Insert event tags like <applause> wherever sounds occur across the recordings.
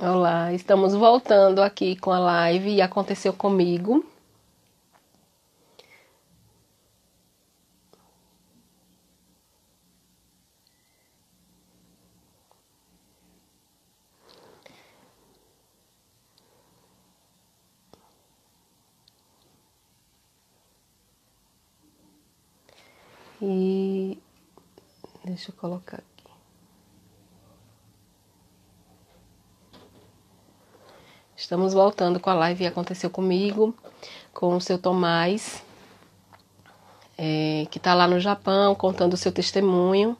Olá, estamos voltando aqui com a live e aconteceu comigo. E deixa eu colocar Estamos voltando com a live Aconteceu Comigo, com o seu Tomás, é, que está lá no Japão contando o seu testemunho.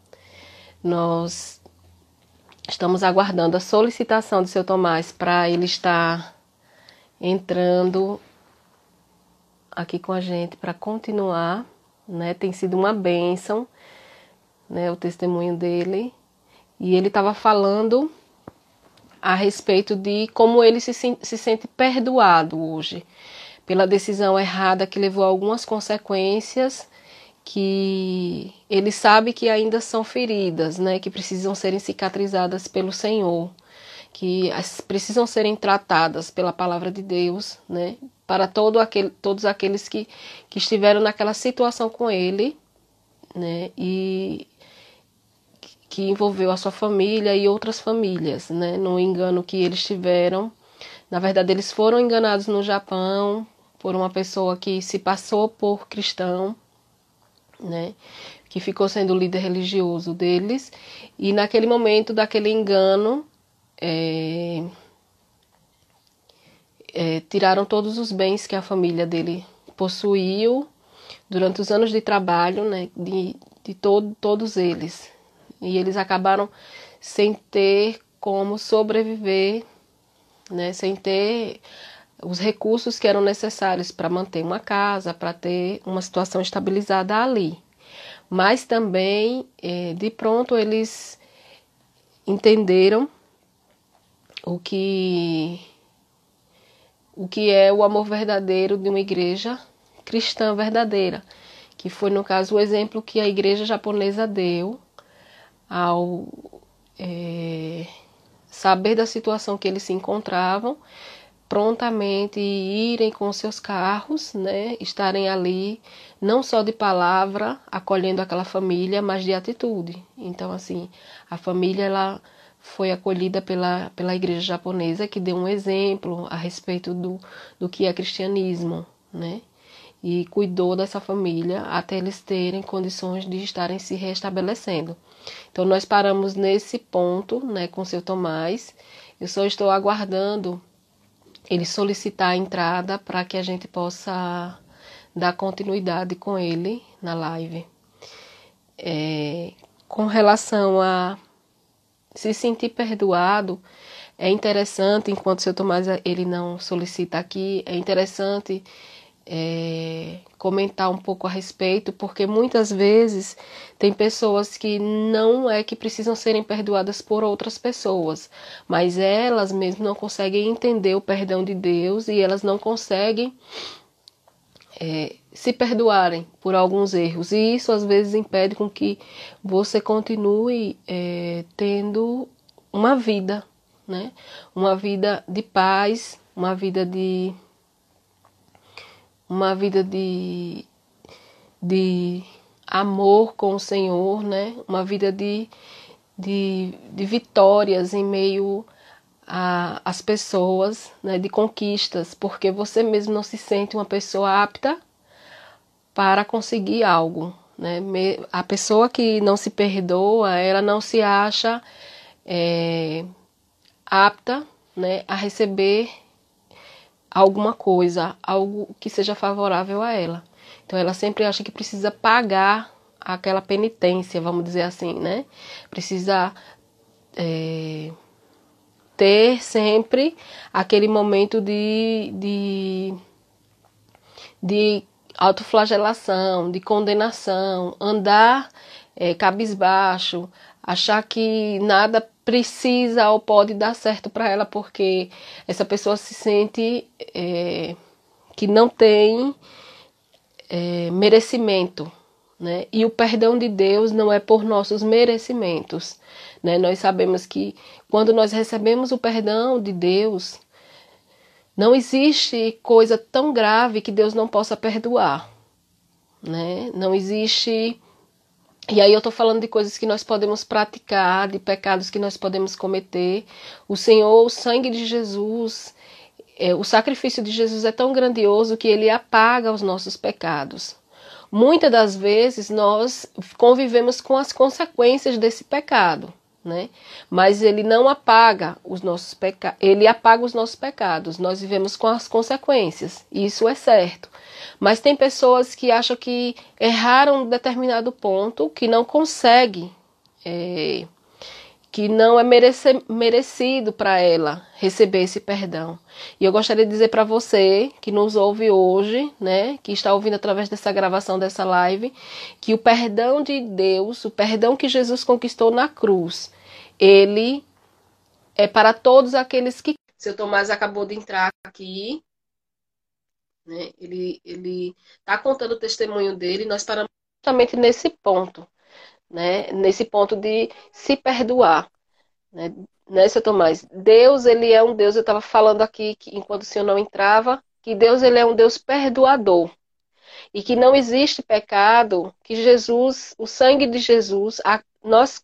Nós estamos aguardando a solicitação do seu Tomás para ele estar entrando aqui com a gente para continuar né? Tem sido uma bênção, né? O testemunho dele. E ele estava falando a respeito de como ele se, se sente perdoado hoje pela decisão errada que levou a algumas consequências que ele sabe que ainda são feridas, né, que precisam serem cicatrizadas pelo Senhor, que precisam serem tratadas pela palavra de Deus, né, para todo aquele, todos aqueles que, que estiveram naquela situação com ele, né, e que envolveu a sua família e outras famílias, né, no engano que eles tiveram. Na verdade, eles foram enganados no Japão por uma pessoa que se passou por cristão, né, que ficou sendo o líder religioso deles, e naquele momento daquele engano, é, é, tiraram todos os bens que a família dele possuiu durante os anos de trabalho, né, de, de todo, todos eles. E eles acabaram sem ter como sobreviver, né, sem ter os recursos que eram necessários para manter uma casa, para ter uma situação estabilizada ali. Mas também, é, de pronto, eles entenderam o que o que é o amor verdadeiro de uma igreja cristã verdadeira, que foi no caso o exemplo que a igreja japonesa deu ao é, saber da situação que eles se encontravam, prontamente irem com seus carros, né, estarem ali não só de palavra acolhendo aquela família, mas de atitude. Então assim, a família ela foi acolhida pela, pela igreja japonesa, que deu um exemplo a respeito do, do que é cristianismo, né? E cuidou dessa família até eles terem condições de estarem se restabelecendo. Então, nós paramos nesse ponto, né, com seu Tomás. Eu só estou aguardando ele solicitar a entrada para que a gente possa dar continuidade com ele na live. É, com relação a se sentir perdoado é interessante, enquanto seu Tomás ele não solicita aqui, é interessante é, comentar um pouco a respeito, porque muitas vezes tem pessoas que não é que precisam serem perdoadas por outras pessoas, mas elas mesmo não conseguem entender o perdão de Deus e elas não conseguem é, se perdoarem por alguns erros. E isso às vezes impede com que você continue é, tendo uma vida, né? Uma vida de paz, uma vida de uma vida de de amor com o Senhor, né? Uma vida de, de, de vitórias em meio às pessoas, né? De conquistas, porque você mesmo não se sente uma pessoa apta para conseguir algo. Né? A pessoa que não se perdoa, ela não se acha é, apta né, a receber alguma coisa, algo que seja favorável a ela. Então ela sempre acha que precisa pagar aquela penitência, vamos dizer assim, né? Precisa é, ter sempre aquele momento de, de, de autoflagelação, de condenação, andar é, cabisbaixo, achar que nada precisa ou pode dar certo para ela porque essa pessoa se sente é, que não tem é, merecimento né? E o perdão de Deus não é por nossos merecimentos, né? Nós sabemos que quando nós recebemos o perdão de Deus, não existe coisa tão grave que Deus não possa perdoar, né? Não existe e aí eu estou falando de coisas que nós podemos praticar, de pecados que nós podemos cometer. O Senhor, o sangue de Jesus, é, o sacrifício de Jesus é tão grandioso que ele apaga os nossos pecados. Muitas das vezes nós convivemos com as consequências desse pecado, né? Mas ele não apaga os nossos pecados, ele apaga os nossos pecados. Nós vivemos com as consequências. Isso é certo. Mas tem pessoas que acham que erraram em determinado ponto, que não consegue, é, que não é merece, merecido para ela receber esse perdão. E eu gostaria de dizer para você que nos ouve hoje, né, que está ouvindo através dessa gravação dessa live, que o perdão de Deus, o perdão que Jesus conquistou na cruz, ele é para todos aqueles que. Seu Tomás acabou de entrar aqui, né? Ele ele está contando o testemunho dele. Nós paramos justamente nesse ponto, né? Nesse ponto de se perdoar, né? Né, seu Tomás? Deus, ele é um Deus. Eu estava falando aqui que enquanto o senhor não entrava, que Deus ele é um Deus perdoador e que não existe pecado que Jesus, o sangue de Jesus, a, nós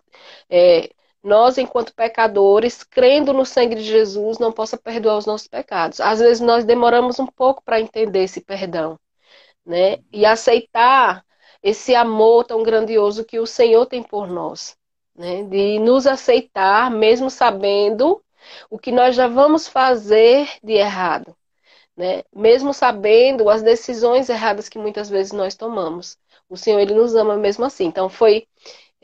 é, nós, enquanto pecadores, crendo no sangue de Jesus, não possa perdoar os nossos pecados. Às vezes nós demoramos um pouco para entender esse perdão, né? E aceitar esse amor tão grandioso que o Senhor tem por nós, né? De nos aceitar, mesmo sabendo o que nós já vamos fazer de errado, né? Mesmo sabendo as decisões erradas que muitas vezes nós tomamos. O Senhor, Ele nos ama mesmo assim. Então, foi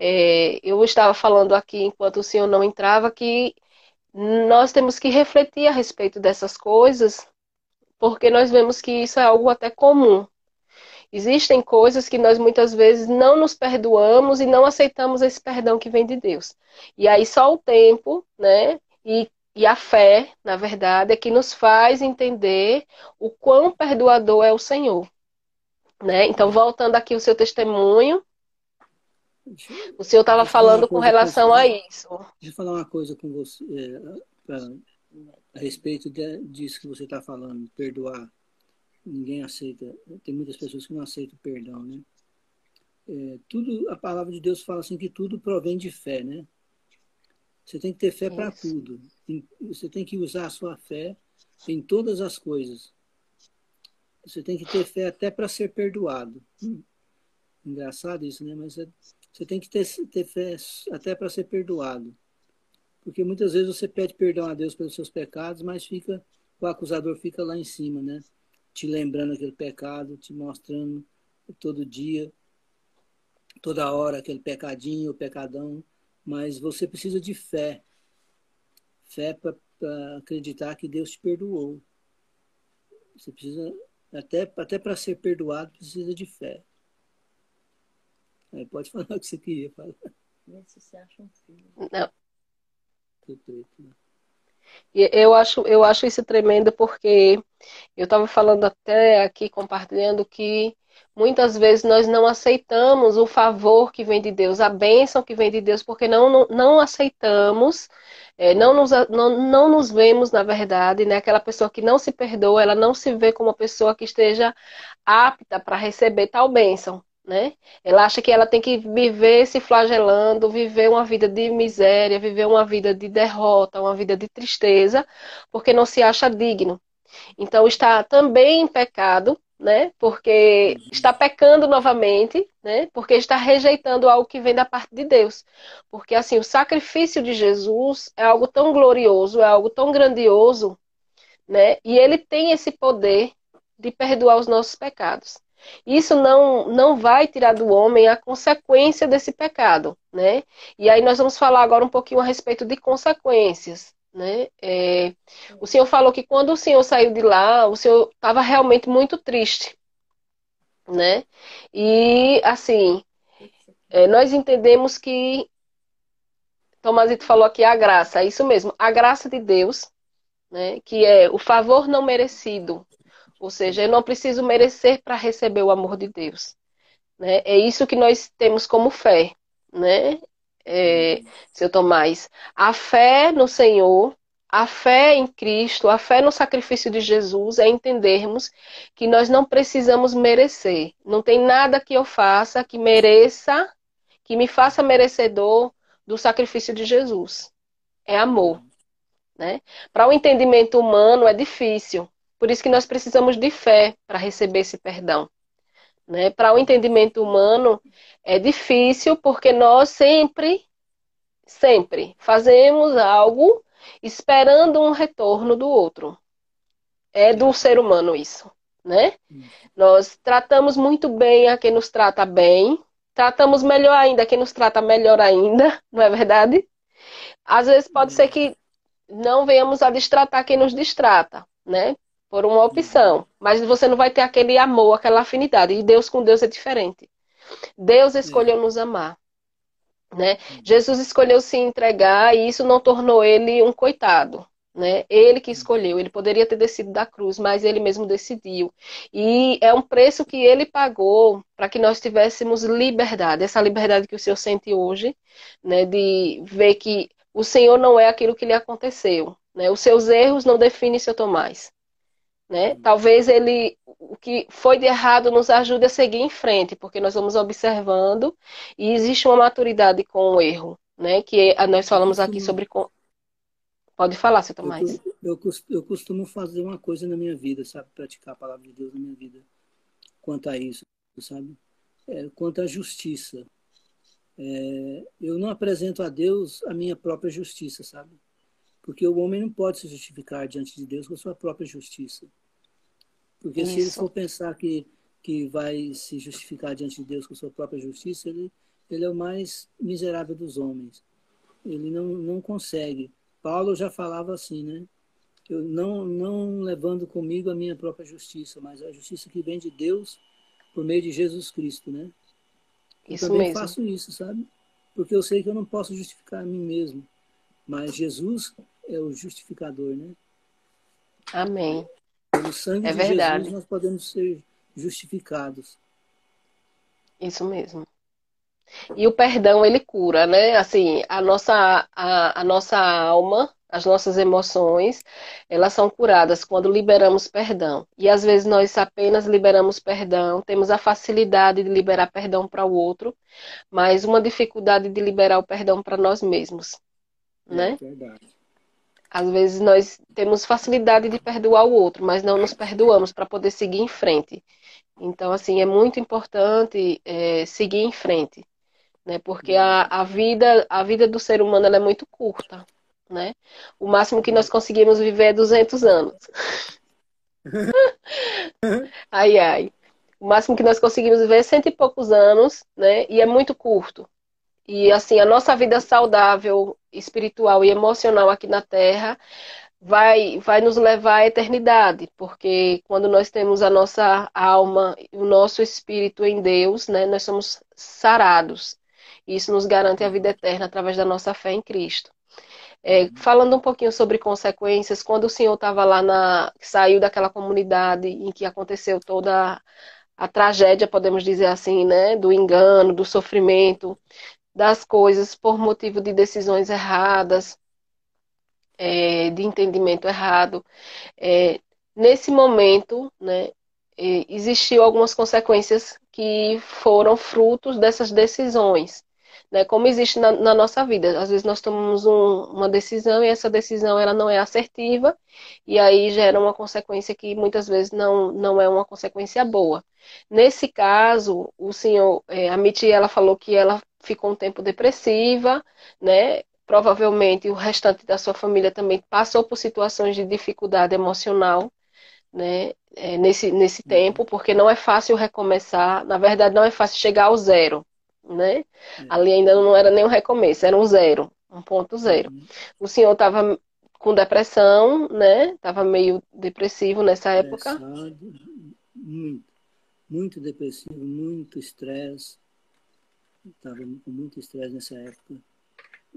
é, eu estava falando aqui, enquanto o senhor não entrava, que nós temos que refletir a respeito dessas coisas, porque nós vemos que isso é algo até comum. Existem coisas que nós muitas vezes não nos perdoamos e não aceitamos esse perdão que vem de Deus. E aí só o tempo, né? E, e a fé, na verdade, é que nos faz entender o quão perdoador é o Senhor. Né? Então, voltando aqui o seu testemunho, o senhor estava falando com relação a isso. Deixa eu falar uma coisa com você é, pra, a respeito de, disso que você está falando, perdoar. Ninguém aceita, tem muitas pessoas que não aceitam perdão, né? É, tudo, a palavra de Deus fala assim que tudo provém de fé, né? Você tem que ter fé para tudo. Você tem que usar a sua fé em todas as coisas. Você tem que ter fé até para ser perdoado. Hum, engraçado isso, né? Mas é, você tem que ter, ter fé até para ser perdoado. Porque muitas vezes você pede perdão a Deus pelos seus pecados, mas fica o acusador fica lá em cima, né? Te lembrando aquele pecado, te mostrando todo dia, toda hora aquele pecadinho, o pecadão, mas você precisa de fé. Fé para acreditar que Deus te perdoou. Você precisa até até para ser perdoado precisa de fé. Aí pode falar <laughs> o que você queria falar. Vê se você acha um filho. Não. Né? Eu acho, eu acho isso tremendo porque eu estava falando até aqui, compartilhando que muitas vezes nós não aceitamos o favor que vem de Deus, a bênção que vem de Deus, porque não, não, não aceitamos, é, não, nos, não, não nos vemos, na verdade, né? aquela pessoa que não se perdoa, ela não se vê como uma pessoa que esteja apta para receber tal bênção né? Ela acha que ela tem que viver se flagelando, viver uma vida de miséria, viver uma vida de derrota, uma vida de tristeza, porque não se acha digno. Então está também em pecado, né? Porque está pecando novamente, né? Porque está rejeitando algo que vem da parte de Deus. Porque assim, o sacrifício de Jesus é algo tão glorioso, é algo tão grandioso, né? E ele tem esse poder de perdoar os nossos pecados. Isso não, não vai tirar do homem a consequência desse pecado, né? E aí nós vamos falar agora um pouquinho a respeito de consequências, né? É, o senhor falou que quando o senhor saiu de lá, o senhor estava realmente muito triste, né? E assim, é, nós entendemos que Tomazito falou aqui a graça, é isso mesmo, a graça de Deus, né? Que é o favor não merecido ou seja, eu não preciso merecer para receber o amor de Deus. Né? É isso que nós temos como fé, né? É, seu Tomás. A fé no Senhor, a fé em Cristo, a fé no sacrifício de Jesus é entendermos que nós não precisamos merecer. Não tem nada que eu faça que mereça, que me faça merecedor do sacrifício de Jesus. É amor. Né? Para o entendimento humano é difícil. Por isso que nós precisamos de fé para receber esse perdão. Né? Para o entendimento humano é difícil porque nós sempre, sempre fazemos algo esperando um retorno do outro. É do ser humano isso, né? Nós tratamos muito bem a quem nos trata bem, tratamos melhor ainda a quem nos trata melhor ainda, <laughs> não é verdade? Às vezes pode ser que não venhamos a destratar quem nos distrata, né? Por uma opção, mas você não vai ter aquele amor, aquela afinidade. E Deus com Deus é diferente. Deus escolheu nos amar. Né? Jesus escolheu se entregar e isso não tornou ele um coitado. Né? Ele que escolheu, ele poderia ter descido da cruz, mas ele mesmo decidiu. E é um preço que ele pagou para que nós tivéssemos liberdade, essa liberdade que o Senhor sente hoje, né? de ver que o Senhor não é aquilo que lhe aconteceu. Né? Os seus erros não definem seu Tomás. Né? Talvez ele, o que foi de errado nos ajude a seguir em frente, porque nós vamos observando e existe uma maturidade com o erro, né? Que nós falamos aqui sobre. Pode falar, seu Tomás. Eu, eu, eu costumo fazer uma coisa na minha vida, sabe? Praticar a palavra de Deus na minha vida. Quanto a isso, sabe? É, quanto à justiça. É, eu não apresento a Deus a minha própria justiça, sabe? Porque o homem não pode se justificar diante de Deus com a sua própria justiça. Porque Isso. se ele for pensar que, que vai se justificar diante de Deus com sua própria justiça, ele, ele é o mais miserável dos homens. Ele não, não consegue. Paulo já falava assim, né? Eu não, não levando comigo a minha própria justiça, mas a justiça que vem de Deus por meio de Jesus Cristo, né? Eu isso também mesmo. faço isso, sabe? Porque eu sei que eu não posso justificar a mim mesmo, mas Jesus é o justificador, né? Amém. Pelo sangue é de verdade. Jesus nós podemos ser justificados. Isso mesmo. E o perdão ele cura, né? Assim, a nossa a, a nossa alma, as nossas emoções, elas são curadas quando liberamos perdão. E às vezes nós apenas liberamos perdão, temos a facilidade de liberar perdão para o outro, mas uma dificuldade de liberar o perdão para nós mesmos, é né? Verdade. Às vezes nós temos facilidade de perdoar o outro, mas não nos perdoamos para poder seguir em frente. Então, assim, é muito importante é, seguir em frente, né? Porque a, a, vida, a vida do ser humano é muito curta, né? O máximo que nós conseguimos viver é 200 anos. <laughs> ai, ai. O máximo que nós conseguimos viver é cento e poucos anos, né? E é muito curto. E assim, a nossa vida saudável, espiritual e emocional aqui na Terra vai, vai nos levar à eternidade, porque quando nós temos a nossa alma e o nosso espírito em Deus, né, nós somos sarados. Isso nos garante a vida eterna através da nossa fé em Cristo. É, falando um pouquinho sobre consequências, quando o senhor estava lá na. saiu daquela comunidade em que aconteceu toda a tragédia, podemos dizer assim, né? Do engano, do sofrimento, das coisas por motivo de decisões erradas, é, de entendimento errado. É, nesse momento, né, existiu algumas consequências que foram frutos dessas decisões. Né, como existe na, na, nossa vida. Às vezes nós tomamos um, uma decisão e essa decisão ela não é assertiva e aí gera uma consequência que muitas vezes não, não é uma consequência boa. Nesse caso, o senhor, é, a Mitty, ela falou que ela ficou um tempo depressiva, né? Provavelmente o restante da sua família também passou por situações de dificuldade emocional, né? É, nesse, nesse tempo, porque não é fácil recomeçar. Na verdade, não é fácil chegar ao zero, né? É. Ali ainda não era nem um recomeço, era um zero, um ponto zero. Uhum. O senhor estava com depressão, né? Estava meio depressivo nessa época. Muito, muito depressivo, muito estresse estava com muito estresse nessa época.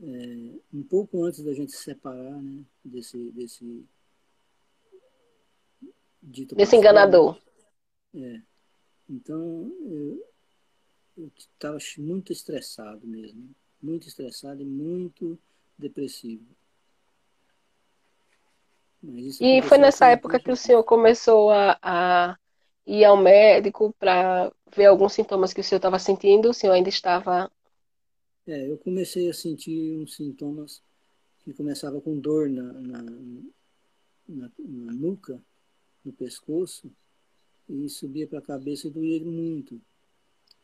É, um pouco antes da gente se separar, né? Desse, desse dito desse enganador. É. Então, eu, estava muito estressado mesmo, muito estressado e muito depressivo. E foi nessa época que o senhor começou a, a ir ao médico para ver alguns sintomas que o senhor estava sentindo? O senhor ainda estava. É, eu comecei a sentir uns sintomas que começava com dor na, na, na, na nuca, no pescoço, e subia para a cabeça e doía muito.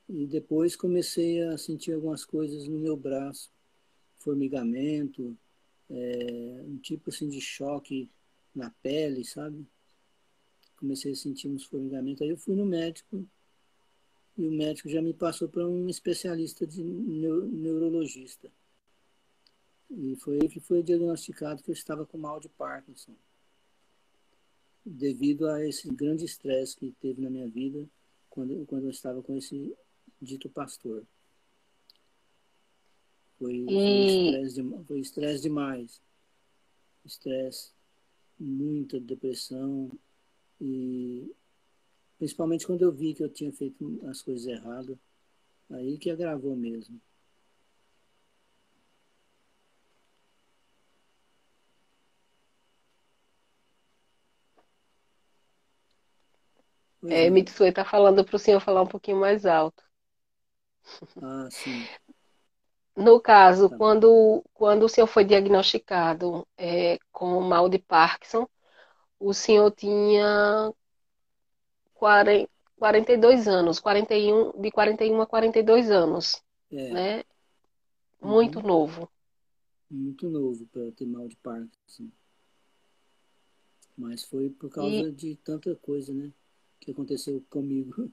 E depois comecei a sentir algumas coisas no meu braço, formigamento, é, um tipo assim de choque na pele, sabe? Comecei a sentir uns formigamentos. Aí eu fui no médico e o médico já me passou para um especialista de neurologista. E foi aí que foi diagnosticado que eu estava com mal de Parkinson. Devido a esse grande estresse que teve na minha vida quando, quando eu estava com esse dito pastor. Foi, foi estresse demais. Estresse, muita depressão e principalmente quando eu vi que eu tinha feito as coisas erradas, aí que agravou mesmo. É, é. Mitsui está falando para o senhor falar um pouquinho mais alto. Ah, sim. No caso, tá quando, quando o senhor foi diagnosticado é, com mal de Parkinson, o senhor tinha 40, 42 anos, 41, de 41 a 42 anos, é. né? Muito uhum. novo. Muito novo para ter mal de Parkinson. Mas foi por causa e... de tanta coisa, né? Que aconteceu comigo.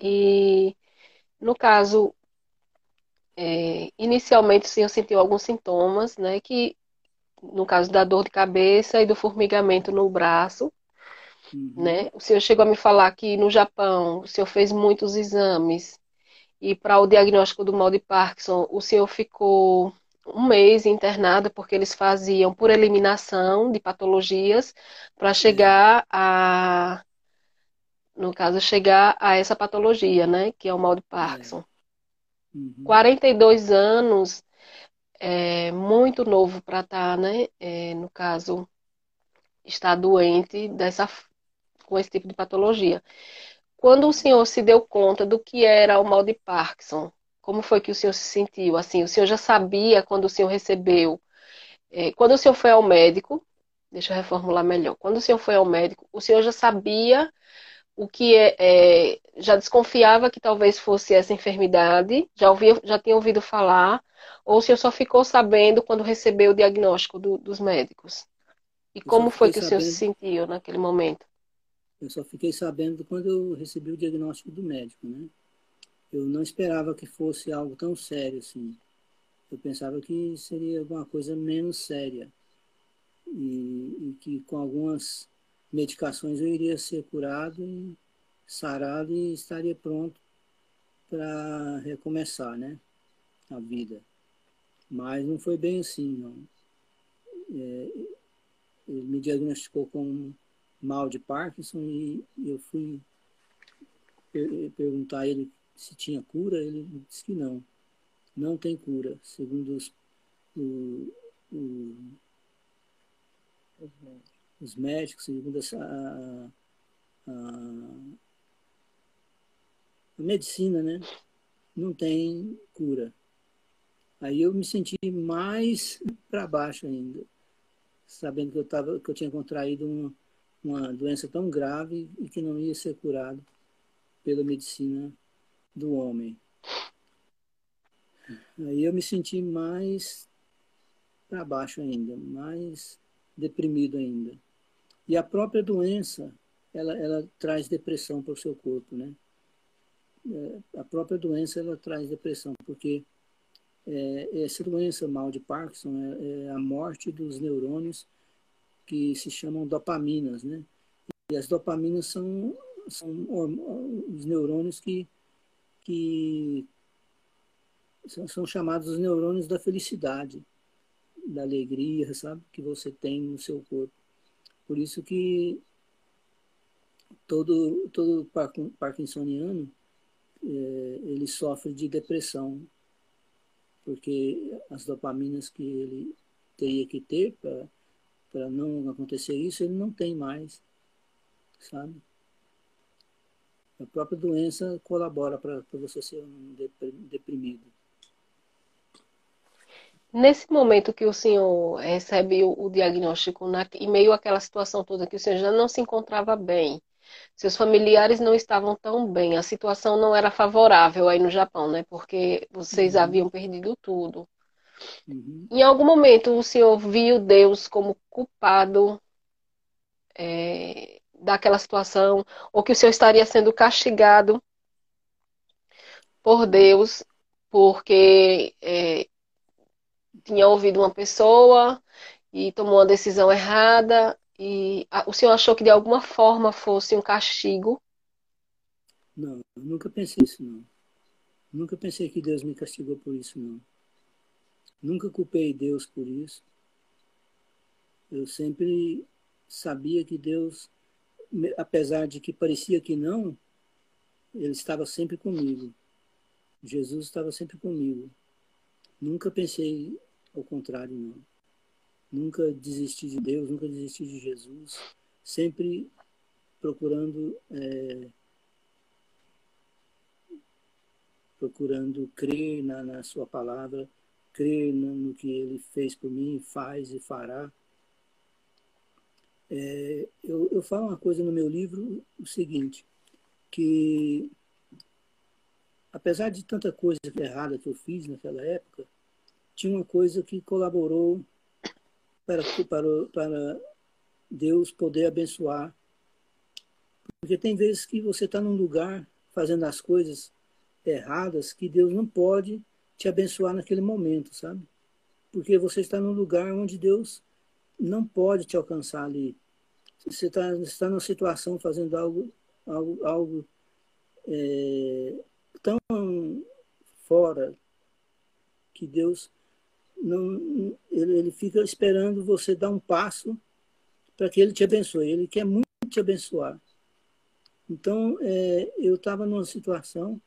E, no caso, é, inicialmente o senhor sentiu alguns sintomas, né? Que, no caso da dor de cabeça e do formigamento no braço, uhum. né? O senhor chegou a me falar que no Japão o senhor fez muitos exames e para o diagnóstico do mal de Parkinson o senhor ficou um mês internado porque eles faziam por eliminação de patologias para chegar a no caso, chegar a essa patologia, né? Que é o mal de Parkinson. É. Uhum. 42 anos é muito novo para estar, tá, né? É, no caso, estar doente dessa, com esse tipo de patologia. Quando o senhor se deu conta do que era o mal de Parkinson, como foi que o senhor se sentiu? Assim, o senhor já sabia quando o senhor recebeu? É, quando o senhor foi ao médico, deixa eu reformular melhor. Quando o senhor foi ao médico, o senhor já sabia o que é, é, já desconfiava que talvez fosse essa enfermidade, já, ouvia, já tinha ouvido falar, ou se eu só ficou sabendo quando recebeu o diagnóstico do, dos médicos? E eu como foi que sabendo, o senhor se sentiu naquele momento? Eu só fiquei sabendo quando eu recebi o diagnóstico do médico, né? Eu não esperava que fosse algo tão sério assim. Eu pensava que seria alguma coisa menos séria. E, e que com algumas medicações eu iria ser curado sarado e estaria pronto para recomeçar, né? A vida. Mas não foi bem assim, não. É, ele me diagnosticou com mal de Parkinson e eu fui per perguntar a ele se tinha cura, ele disse que não. Não tem cura, segundo os, o, o, os médicos os médicos, segundo essa, a, a, a medicina, né? Não tem cura. Aí eu me senti mais para baixo ainda, sabendo que eu, tava, que eu tinha contraído uma, uma doença tão grave e que não ia ser curado pela medicina do homem. Aí eu me senti mais para baixo ainda, mais deprimido ainda. E a própria doença, ela, ela traz depressão para o seu corpo, né? É, a própria doença, ela traz depressão, porque é, essa doença, mal de Parkinson, é, é, a morte dos neurônios que se chamam dopaminas, né? E as dopaminas são, são os neurônios que, que são, são chamados os neurônios da felicidade, da alegria, sabe? Que você tem no seu corpo. Por isso que todo, todo parkinsoniano é, ele sofre de depressão, porque as dopaminas que ele teria que ter para não acontecer isso, ele não tem mais, sabe? A própria doença colabora para você ser um deprimido. Nesse momento que o senhor recebe o, o diagnóstico, na, em meio àquela situação toda que o senhor já não se encontrava bem, seus familiares não estavam tão bem, a situação não era favorável aí no Japão, né? Porque vocês uhum. haviam perdido tudo. Uhum. Em algum momento o senhor viu Deus como culpado é, daquela situação, ou que o senhor estaria sendo castigado por Deus, porque é, tinha ouvido uma pessoa e tomou uma decisão errada e o senhor achou que de alguma forma fosse um castigo? Não, nunca pensei isso não. Nunca pensei que Deus me castigou por isso não. Nunca culpei Deus por isso. Eu sempre sabia que Deus, apesar de que parecia que não, ele estava sempre comigo. Jesus estava sempre comigo. Nunca pensei ao contrário, não. Nunca desisti de Deus, nunca desisti de Jesus. Sempre procurando é, procurando crer na, na sua palavra, crer no, no, que ele fez por mim, faz e fará. É, eu, eu falo uma coisa no meu livro, o seguinte, que apesar de tanta coisa errada que eu fiz naquela época, tinha uma coisa que colaborou para, para, para Deus poder abençoar. Porque tem vezes que você está num lugar fazendo as coisas erradas que Deus não pode te abençoar naquele momento, sabe? Porque você está num lugar onde Deus não pode te alcançar ali. Você está, está numa situação fazendo algo, algo, algo é, tão fora que Deus não, ele, ele fica esperando você dar um passo para que ele te abençoe. Ele quer muito te abençoar. Então, é, eu estava numa situação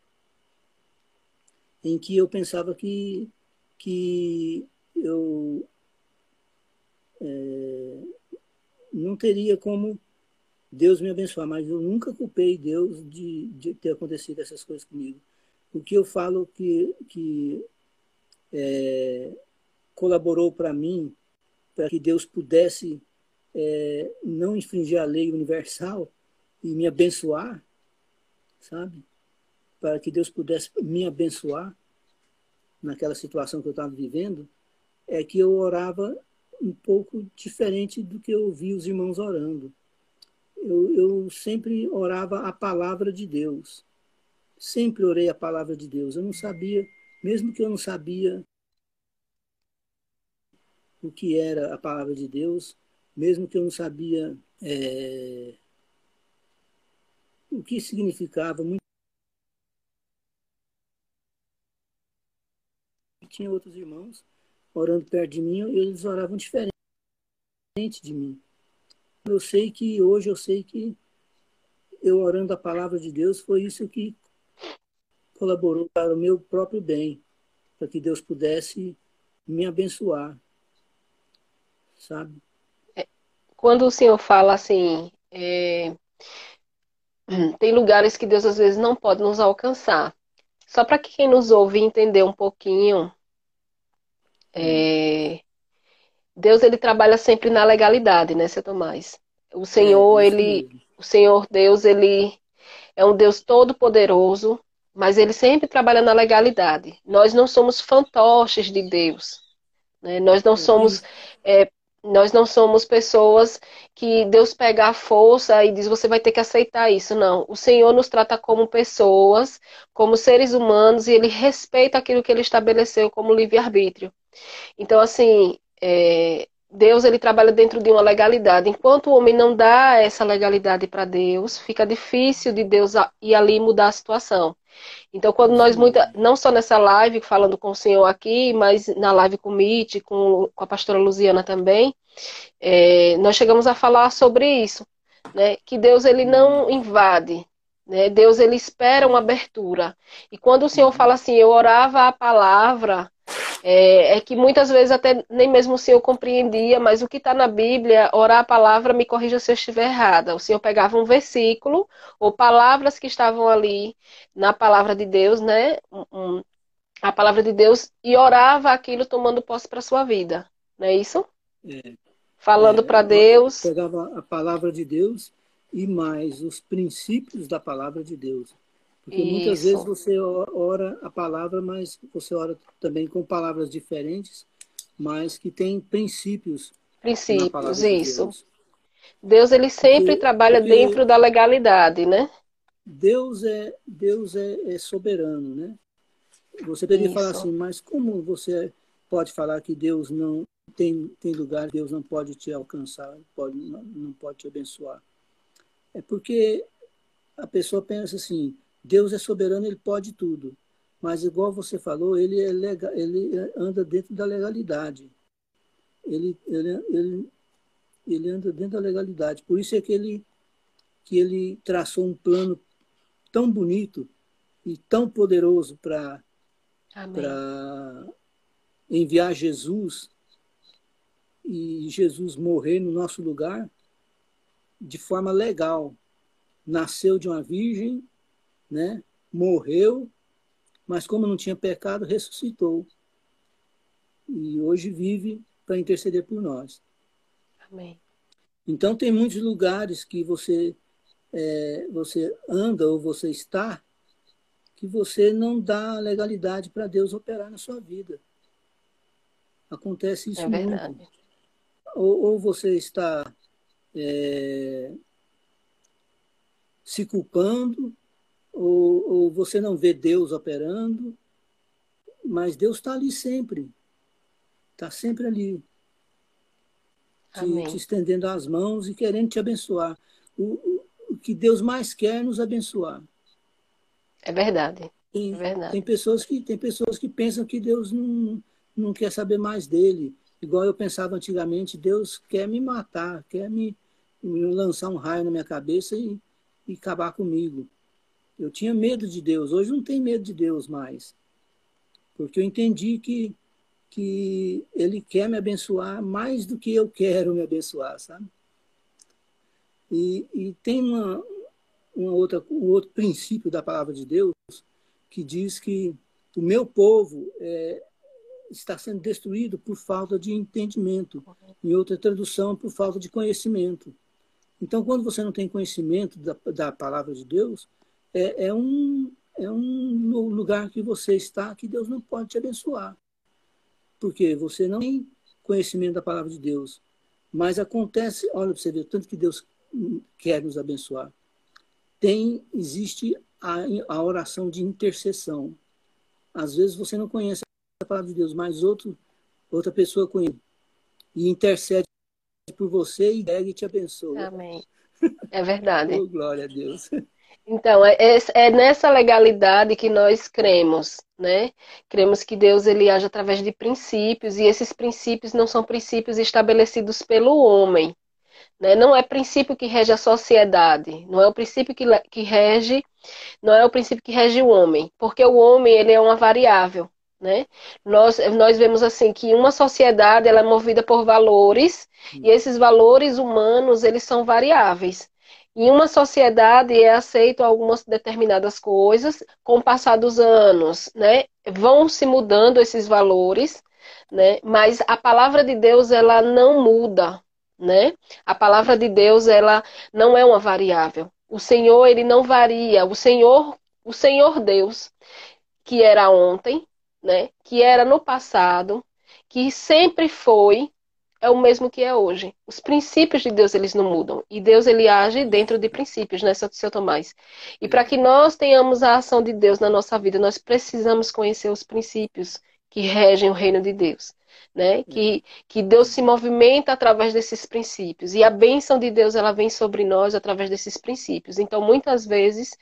em que eu pensava que, que eu é, não teria como Deus me abençoar, mas eu nunca culpei Deus de, de ter acontecido essas coisas comigo. O que eu falo que, que é, colaborou para mim, para que Deus pudesse é, não infringir a lei universal e me abençoar, sabe? Para que Deus pudesse me abençoar naquela situação que eu estava vivendo, é que eu orava um pouco diferente do que eu ouvi os irmãos orando. Eu, eu sempre orava a palavra de Deus. Sempre orei a palavra de Deus. Eu não sabia, mesmo que eu não sabia o que era a palavra de Deus, mesmo que eu não sabia é, o que significava. Muito... Tinha outros irmãos orando perto de mim e eles oravam diferente de mim. Eu sei que hoje eu sei que eu orando a palavra de Deus foi isso que colaborou para o meu próprio bem, para que Deus pudesse me abençoar sabe? É, quando o senhor fala assim, é, <clears throat> tem lugares que Deus às vezes não pode nos alcançar. Só para que quem nos ouve entender um pouquinho, é, Deus ele trabalha sempre na legalidade, né, seu Tomás? O Senhor, é, ele, o Senhor Deus, ele é um Deus todo poderoso, mas ele sempre trabalha na legalidade. Nós não somos fantoches de Deus. Né? Nós não somos é, nós não somos pessoas que Deus pega a força e diz você vai ter que aceitar isso. Não. O Senhor nos trata como pessoas, como seres humanos, e Ele respeita aquilo que Ele estabeleceu como livre-arbítrio. Então, assim, é, Deus ele trabalha dentro de uma legalidade. Enquanto o homem não dá essa legalidade para Deus, fica difícil de Deus ir ali mudar a situação. Então, quando nós, muita, não só nessa live, falando com o senhor aqui, mas na live com o Mitch, com, com a pastora Luziana também, é, nós chegamos a falar sobre isso. né? Que Deus ele não invade, né? Deus ele espera uma abertura. E quando o Senhor fala assim, eu orava a palavra, é, é, que muitas vezes até nem mesmo o Senhor compreendia, mas o que está na Bíblia, orar a palavra, me corrija se eu estiver errada. O Senhor pegava um versículo ou palavras que estavam ali na palavra de Deus, né? Um, a palavra de Deus e orava aquilo tomando posse para sua vida. Não é isso? É, Falando é, para Deus. Pegava a palavra de Deus e mais os princípios da palavra de Deus. Porque Isso. muitas vezes você ora a palavra, mas você ora também com palavras diferentes, mas que tem princípios. Princípios, isso. Deus. Deus. ele sempre porque, trabalha porque dentro da legalidade, né? Deus é Deus é, é soberano, né? Você poderia isso. falar assim, mas como você pode falar que Deus não tem, tem lugar, Deus não pode te alcançar, pode, não, não pode te abençoar? É porque a pessoa pensa assim, Deus é soberano, ele pode tudo. Mas igual você falou, ele é legal, ele anda dentro da legalidade. Ele, ele, ele, ele anda dentro da legalidade. Por isso é que ele, que ele traçou um plano tão bonito e tão poderoso para enviar Jesus e Jesus morrer no nosso lugar de forma legal. Nasceu de uma virgem, né? morreu, mas como não tinha pecado, ressuscitou. E hoje vive para interceder por nós. Amém. Então tem muitos lugares que você é, você anda ou você está que você não dá legalidade para Deus operar na sua vida. Acontece isso é muito. Ou, ou você está é, se culpando, ou, ou você não vê Deus operando, mas Deus está ali sempre. Está sempre ali. Te, te, estendendo as mãos e querendo te abençoar. O, o, o, que Deus mais quer é nos abençoar. É verdade. Tem, é verdade. tem, pessoas, que, tem pessoas que pensam que Deus não, não quer saber mais dele. Igual eu pensava antigamente, Deus quer me matar, quer me, me lançar um raio na minha cabeça e, e acabar comigo. Eu tinha medo de Deus, hoje não tenho medo de Deus mais. Porque eu entendi que, que Ele quer me abençoar mais do que eu quero me abençoar, sabe? E, e tem uma, uma outra, um outro princípio da palavra de Deus que diz que o meu povo é, está sendo destruído por falta de entendimento. Em outra tradução, por falta de conhecimento. Então, quando você não tem conhecimento da, da palavra de Deus, é, é, um, é um lugar que você está que Deus não pode te abençoar. Porque você não tem conhecimento da palavra de Deus. Mas acontece, olha para você ver, tanto que Deus quer nos abençoar. Tem, existe a, a oração de intercessão. Às vezes você não conhece a palavra de Deus, mas outro, outra pessoa conhece e intercede por você e e te abençoa. Amém. É verdade. <laughs> oh, glória a Deus. Então, é, é, é, nessa legalidade que nós cremos, né? Cremos que Deus ele age através de princípios e esses princípios não são princípios estabelecidos pelo homem, né? Não é princípio que rege a sociedade, não é o princípio que, que rege, não é o princípio que rege o homem, porque o homem ele é uma variável, né? Nós, nós vemos assim que uma sociedade ela é movida por valores e esses valores humanos eles são variáveis. Em uma sociedade é aceito algumas determinadas coisas, com o passar dos anos, né, vão se mudando esses valores, né, mas a palavra de Deus ela não muda, né? A palavra de Deus ela não é uma variável. O Senhor ele não varia. O Senhor, o Senhor Deus, que era ontem, né? Que era no passado, que sempre foi, é o mesmo que é hoje. Os princípios de Deus eles não mudam e Deus ele age dentro de princípios, né, seu Tomás? E para que nós tenhamos a ação de Deus na nossa vida, nós precisamos conhecer os princípios que regem o reino de Deus. Né? Que, que Deus se movimenta através desses princípios e a bênção de Deus ela vem sobre nós através desses princípios. Então, muitas vezes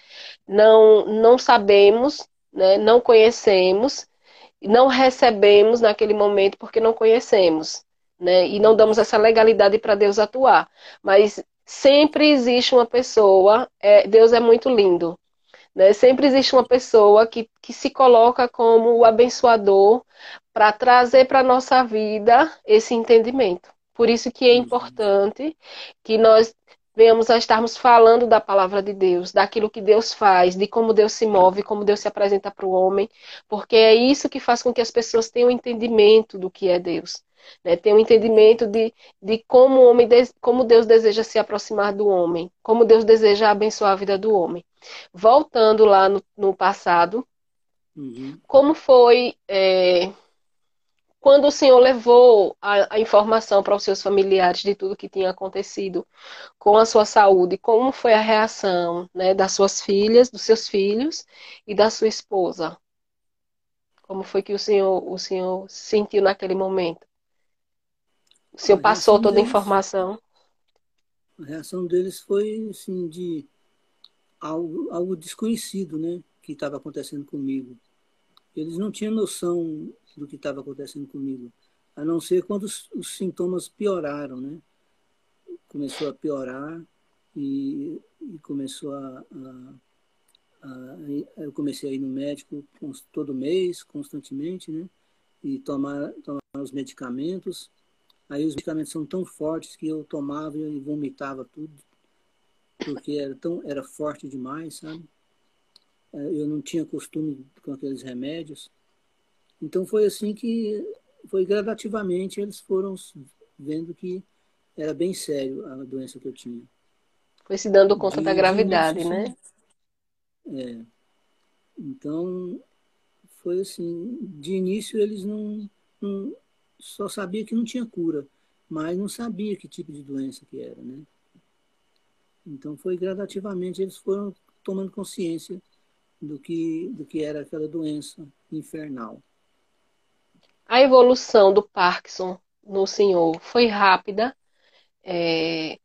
não não sabemos, né? Não conhecemos, não recebemos naquele momento porque não conhecemos né? E não damos essa legalidade para Deus atuar. Mas sempre existe uma pessoa, é, Deus é muito lindo, né? Sempre existe uma pessoa que, que se coloca como o abençoador para trazer para a nossa vida esse entendimento. Por isso que é uhum. importante que nós venhamos a estarmos falando da palavra de Deus, daquilo que Deus faz, de como Deus se move, como Deus se apresenta para o homem, porque é isso que faz com que as pessoas tenham entendimento do que é Deus. Né? Tenham entendimento de, de como, o homem, como Deus deseja se aproximar do homem, como Deus deseja abençoar a vida do homem. Voltando lá no, no passado, uhum. como foi. É, quando o Senhor levou a, a informação para os seus familiares de tudo que tinha acontecido com a sua saúde, como foi a reação né, das suas filhas, dos seus filhos e da sua esposa? Como foi que o Senhor, o Senhor sentiu naquele momento? O Senhor passou toda a informação? A reação deles foi assim, de algo, algo desconhecido, né? Que estava acontecendo comigo. Eles não tinham noção do que estava acontecendo comigo, a não ser quando os, os, sintomas pioraram, né? Começou a piorar e, e começou a, a, a, Eu comecei a ir no médico todo mês, constantemente, né? E tomar, tomar os medicamentos. Aí os medicamentos são tão fortes que eu tomava e vomitava tudo, porque era, tão, era forte demais, sabe? É, eu não tinha costume com aqueles remédios. Então foi assim que foi gradativamente eles foram vendo que era bem sério a doença que eu tinha. Foi se dando conta de, da gravidade, né? É. Então foi assim, de início eles não, não só sabia que não tinha cura, mas não sabia que tipo de doença que era, né? Então foi gradativamente eles foram tomando consciência do que do que era aquela doença infernal. A evolução do Parkinson no senhor foi rápida. É,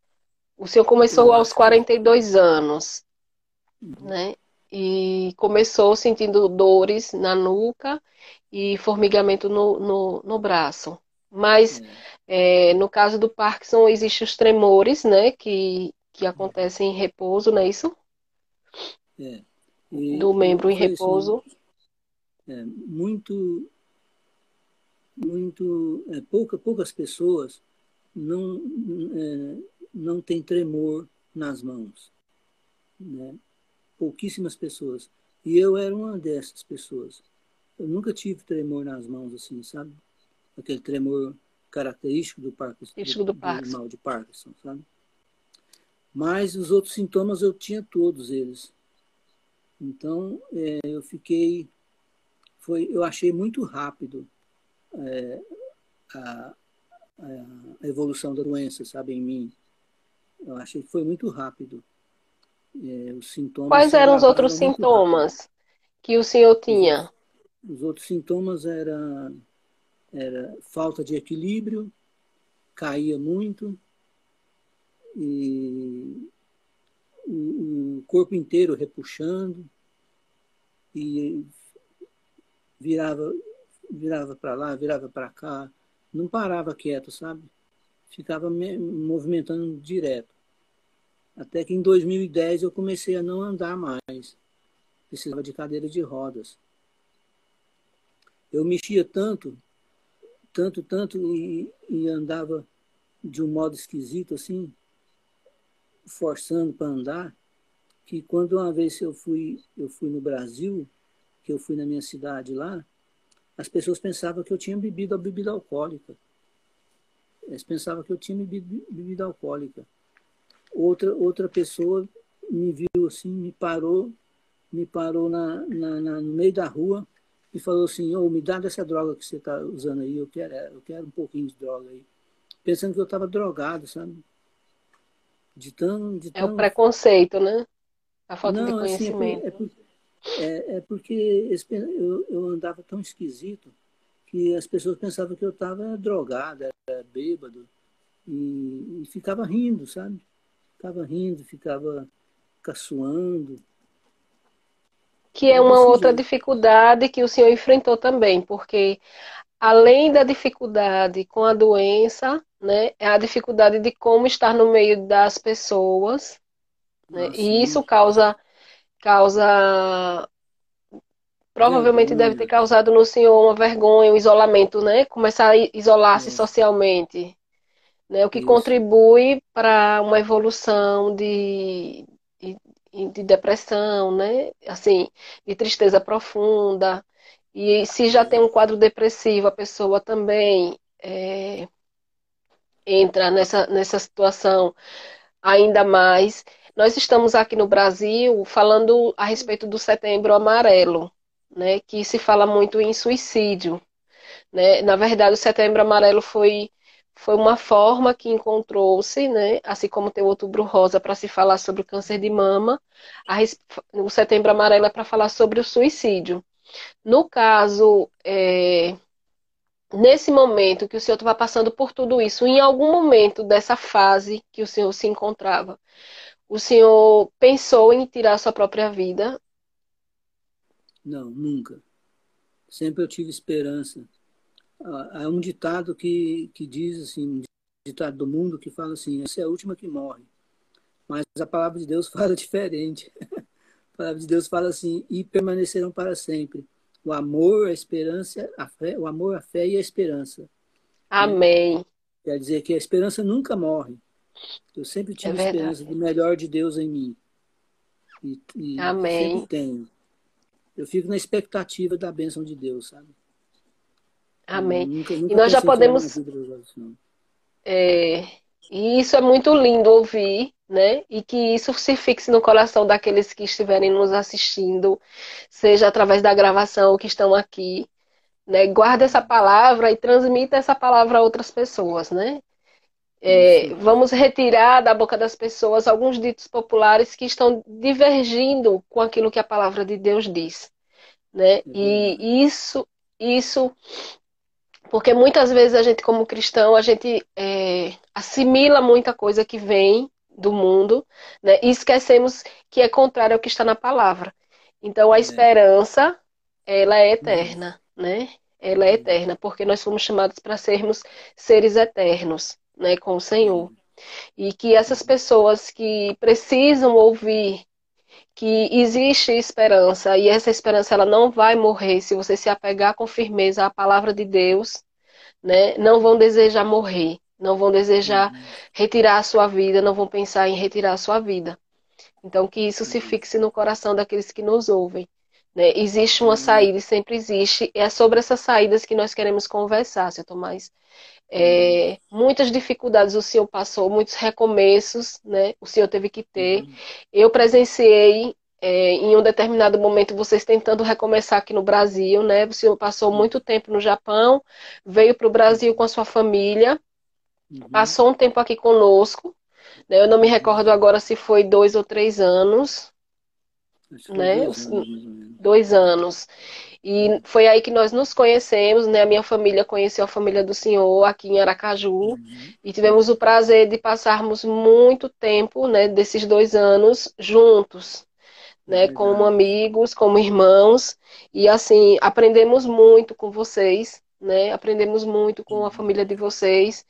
o senhor começou aos 42 anos, uhum. né? E começou sentindo dores na nuca e formigamento no, no, no braço. Mas é. É, no caso do Parkinson existem os tremores, né? Que, que acontecem em repouso, não é isso? É. E, do membro em repouso. É, muito muito é, pouca, poucas pessoas não é, não tem tremor nas mãos, né? Pouquíssimas pessoas. E eu era uma dessas pessoas. Eu nunca tive tremor nas mãos assim, sabe? Aquele tremor característico do Parkinson, do, do, do mal de Parkinson, sabe? Mas os outros sintomas eu tinha todos eles. Então é, eu fiquei, foi, eu achei muito rápido é, a, a, evolução da doença, sabe, em mim. Eu achei que foi muito rápido. É, os sintomas Quais eram os outros sintomas rápido. que o senhor tinha? Os, os outros sintomas era, era falta de equilíbrio, caía muito e o, o corpo inteiro repuxando e virava virava para lá, virava para cá, não parava quieto, sabe? Ficava me movimentando direto. Até que em 2010 eu comecei a não andar mais. Precisava de cadeira de rodas. Eu mexia tanto, tanto, tanto e, e andava de um modo esquisito assim, forçando para andar, que quando uma vez eu fui, eu fui no Brasil, que eu fui na minha cidade lá, as pessoas pensavam que eu tinha bebido a bebida alcoólica. Eles pensavam que eu tinha bebido bebida alcoólica. Outra, outra pessoa me viu assim, me parou, me parou na, na, na no meio da rua e falou assim, oh, me dá dessa droga que você está usando aí, eu quero, eu quero um pouquinho de droga aí. Pensando que eu estava drogado, sabe? De tão, de tão... É o preconceito, né? A falta Não, de conhecimento. Assim, é, por, é, é, é porque eu, eu andava tão esquisito que as pessoas pensavam que eu estava drogado, era bêbado, e, e, ficava rindo, sabe? Ficava rindo, ficava caçoando. Que é uma outra jeito. dificuldade que o senhor enfrentou também, porque além da dificuldade com a doença, né, é a dificuldade de como estar no meio das pessoas, né, Ah, e isso causa, causa, provavelmente deve ter Vergonha. causado no senhor uma vergonha, um isolamento, né, começar a isolar-se É, socialmente, né, o que isso. contribui para uma evolução de, de, de depressão, né, assim, de tristeza profunda. E se já tem um quadro depressivo, a pessoa também é, entra nessa, nessa situação ainda mais. Nós estamos aqui no Brasil falando a respeito do Setembro Amarelo, né, que se fala muito em suicídio, né? Na verdade, o Setembro Amarelo foi foi uma forma que encontrou-se, né, assim como tem o Outubro Rosa para se falar sobre o câncer de mama, a o Setembro Amarelo é para falar sobre o suicídio. No caso, é, nesse momento que o senhor estava passando por tudo isso, em algum momento dessa fase que o senhor se encontrava, o senhor pensou em tirar sua própria vida? Não, nunca. Sempre eu tive esperança. Há um ditado que, que diz assim, um ditado do mundo que fala assim, essa é a última que morre. Mas a palavra de Deus <laughs> fala diferente. A palavra de Deus fala assim, e permanecerão para sempre. O amor, a esperança, a fé, o amor, a fé e a esperança. Amém. Quer dizer que a esperança nunca morre. Eu sempre É tive esperança verdade. do melhor de Deus em mim. E, e Amém. sempre tenho. Eu fico na expectativa da bênção de Deus, sabe? Amém. Nunca, E nós já podemos. é, e isso é muito lindo ouvir, né? E que isso se fixe no coração daqueles que estiverem nos assistindo, seja através da gravação ou que estão aqui, né? Guarda essa palavra e transmita essa palavra a outras pessoas, né? É, vamos retirar da boca das pessoas alguns ditos populares que estão divergindo com aquilo que a palavra de Deus diz, né? Verdade. E isso, isso, porque muitas vezes a gente, como cristão, a gente é, assimila muita coisa que vem do mundo, né? E esquecemos que é contrário ao que está na palavra. Então, a É. esperança, ela é Uhum. eterna, né? Ela é eterna, porque nós fomos chamados para sermos seres eternos, né, com o Senhor. E que essas pessoas que precisam ouvir que existe esperança e essa esperança ela não vai morrer se você se apegar com firmeza à palavra de Deus, né? Não vão desejar morrer, não vão desejar Uhum. retirar a sua vida, não vão pensar em retirar a sua vida. Então que isso se Uhum. fixe no coração daqueles que nos ouvem, né? Existe uma Amém. saída e sempre existe, e é sobre essas saídas que nós queremos conversar, seu Tomás. É, muitas dificuldades o senhor passou, muitos recomeços, né? O senhor teve que ter. Uhum. Eu presenciei é, em um determinado momento vocês tentando recomeçar aqui no Brasil, né? O senhor passou muito tempo no Japão, veio para o Brasil com a sua família, Uhum. passou um tempo aqui conosco. né? Eu não me recordo agora se foi dois ou três anos, né? dois anos, E foi aí que nós nos conhecemos, né? A minha família conheceu a família do senhor aqui em Aracaju. Uhum. E tivemos o prazer de passarmos muito tempo, né, desses dois anos juntos, né, Verdade. como amigos, como irmãos. E assim, aprendemos muito com vocês, né? Aprendemos muito com a família de vocês.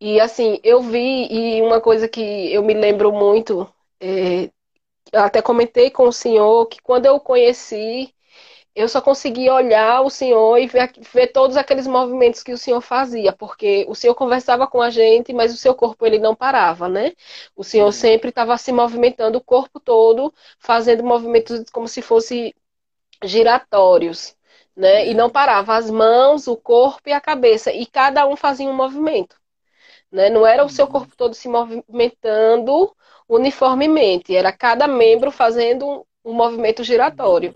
E assim, eu vi, e uma coisa que eu me lembro muito, é, eu até comentei com o senhor que quando eu conheci, eu só conseguia olhar o senhor e ver, ver todos aqueles movimentos que o senhor fazia, porque o senhor conversava com a gente, mas o seu corpo ele não parava, né? O senhor É. sempre estava se movimentando o corpo todo, fazendo movimentos como se fossem giratórios, né? E não parava as mãos, o corpo e a cabeça, e cada um fazia um movimento, né? Não era o seu Uhum. corpo todo se movimentando uniformemente, era cada membro fazendo um, movimento giratório.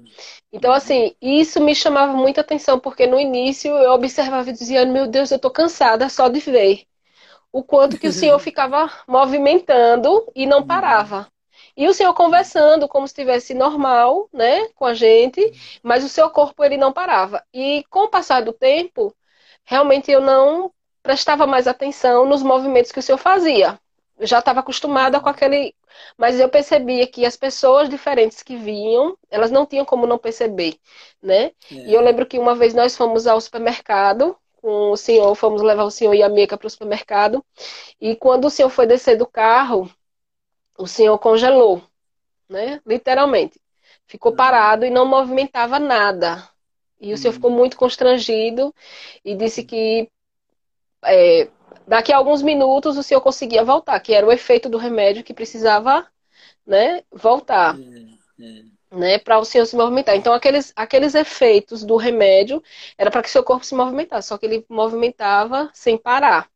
Então, assim, isso me chamava muita atenção, porque no início eu observava e dizia, meu Deus, eu tô cansada só de ver o quanto que o senhor <laughs> ficava movimentando e não parava. E o senhor conversando como se estivesse normal, né, com a gente, mas o seu corpo ele não parava. E com o passar do tempo, realmente eu não prestava mais atenção nos movimentos que o senhor fazia. Eu já estava acostumada com aquele mas eu percebia que as pessoas diferentes que vinham, elas não tinham como não perceber, né? É. E eu lembro que uma vez nós fomos ao supermercado com o senhor, fomos levar o senhor e a Mica para o supermercado, e quando o senhor foi descer do carro, o senhor congelou, né? Literalmente. Ficou uhum. parado e não movimentava nada. E o senhor uhum. ficou muito constrangido e disse que é, daqui a alguns minutos o senhor conseguia voltar, que era o efeito do remédio que precisava né, voltar. É, é. Né, para o senhor se movimentar. Então, aqueles, aqueles efeitos do remédio era para que seu corpo se movimentasse, só que ele movimentava sem parar.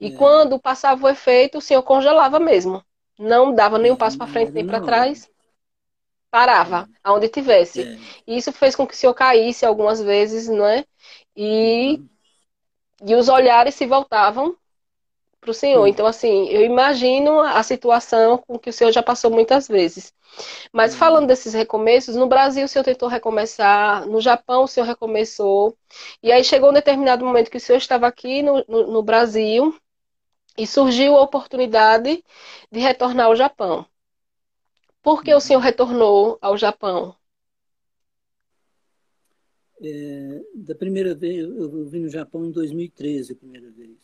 E é. quando passava o efeito, o senhor congelava mesmo. Não dava nenhum passo para frente nem para trás. Parava, é. aonde tivesse. É. E isso fez com que o senhor caísse algumas vezes, não é? E uhum e os olhares se voltavam para o Senhor. Então, assim, eu imagino a situação com que o Senhor já passou muitas vezes. Mas uhum. falando desses recomeços, no Brasil o Senhor tentou recomeçar, no Japão o Senhor recomeçou, e aí chegou um determinado momento que o Senhor estava aqui no, no, no Brasil e surgiu a oportunidade de retornar ao Japão. Por que o Senhor retornou ao Japão? É, da primeira vez, eu, eu vim no Japão em 2013, a primeira vez,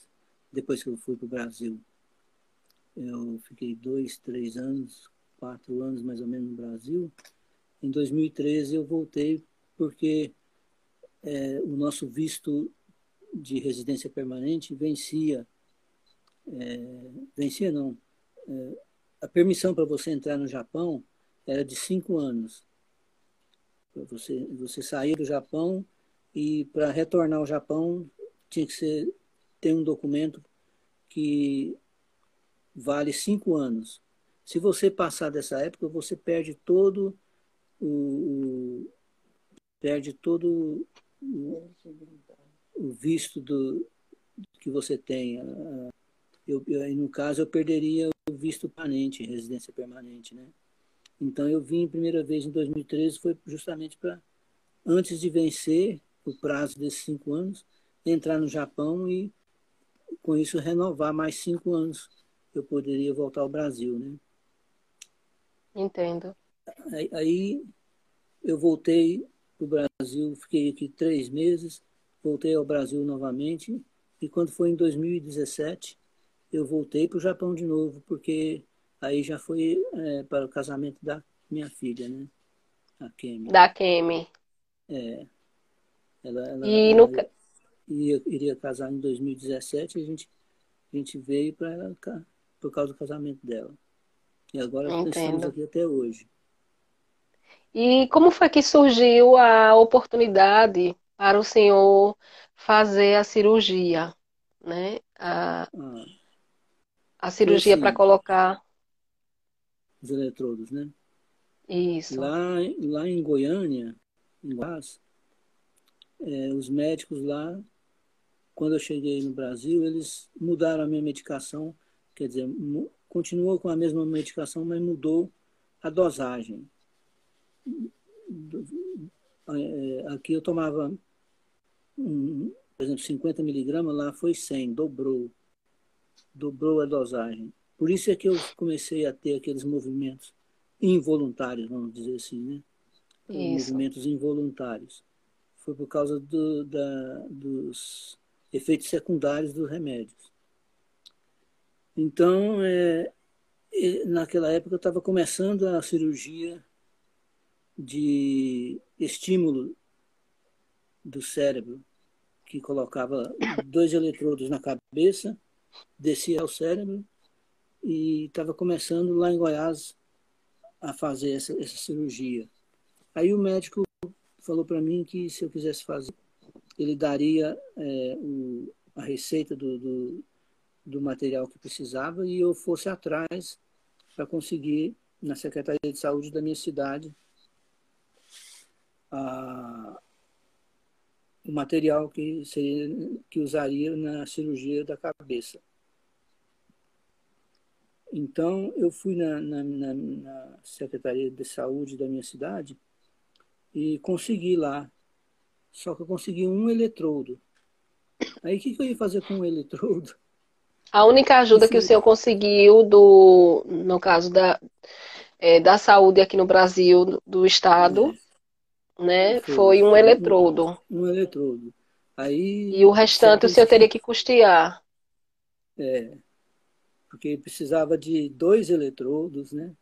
depois que eu fui para o Brasil. Eu fiquei dois, três anos, quatro anos mais ou menos no Brasil. Em 2013 eu voltei porque é, o nosso visto de residência permanente vencia, é, vencia não, é, a permissão para você entrar no Japão era de cinco anos. Você, você sair do Japão e para retornar ao Japão tinha que ser, ter um documento que vale cinco anos. Se você passar dessa época, você perde todo o, o perde todo o, o, visto do, que você tem. Eu, eu, no caso, eu perderia o visto permanente, residência permanente, né? Então eu vim a primeira vez em 2013 foi justamente para antes de vencer o prazo desses cinco anos entrar no Japão e com isso renovar mais cinco anos eu poderia voltar ao Brasil, né? Entendo. Aí, aí eu voltei para o Brasil, fiquei aqui três meses, voltei ao Brasil novamente e quando foi em 2017 eu voltei para o Japão de novo porque Aí já foi é, para o casamento da minha filha, né? A Kemi. Da Kemi. É. Ela, ela, e no... iria, iria casar em 2017 e a gente, a gente veio para por causa do casamento dela. E agora Entendo. estamos aqui até hoje. E como foi que surgiu a oportunidade para o senhor fazer a cirurgia, né? A, ah, a cirurgia para colocar os eletrodos, né? Isso. Lá, lá em Goiânia, em Goiás, é, os médicos lá, quando eu cheguei no Brasil, eles mudaram a minha medicação, quer dizer, continuou com a mesma medicação, mas mudou a dosagem. É, aqui eu tomava, um, por exemplo, 50 miligramas, lá foi 100, dobrou. Dobrou a dosagem. Por isso é que eu comecei a ter aqueles movimentos involuntários, vamos dizer assim, né? Movimentos involuntários. Foi por causa do, da, dos efeitos secundários dos remédios. Então, é, naquela época eu estava começando a cirurgia de estímulo do cérebro, que colocava dois eletrodos na cabeça, descia ao cérebro e estava começando lá em Goiás a fazer essa, essa cirurgia. Aí o médico falou para mim que se eu quisesse fazer, ele daria é, o, a receita do, do, do, material que precisava e eu fosse atrás para conseguir, na Secretaria de Saúde da minha cidade, a, o material que, seria, que usaria na cirurgia da cabeça. Então, eu fui na, na, na, na, Secretaria de Saúde da minha cidade e consegui lá. Só que eu consegui um eletrodo. Aí, o que, que eu ia fazer com um eletrodo? A única ajuda que o senhor conseguiu do, no caso da, é, da saúde aqui no Brasil, do Estado, é. né, foi, foi um eletrodo. Um, um eletrodo. Aí, e o restante o senhor teria que custear. É, porque precisava de dois eletrodos, né?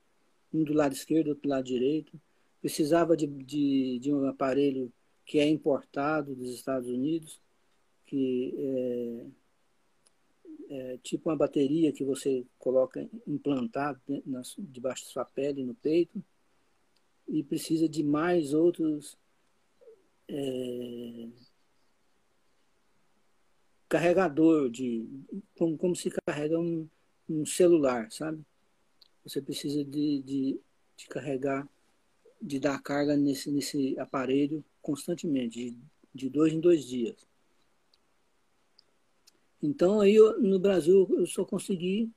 Um do lado esquerdo, outro do lado direito. Precisava de, de, de um aparelho que é importado dos Estados Unidos, que é, é, tipo uma bateria que você coloca implantado debaixo da sua pele, no peito, e precisa de mais outros é, carregador de como, como se carrega um, um celular, sabe? Você precisa de, de, de, carregar, de dar carga nesse, nesse aparelho constantemente, de, de dois em dois dias. Então aí eu, no Brasil eu só consegui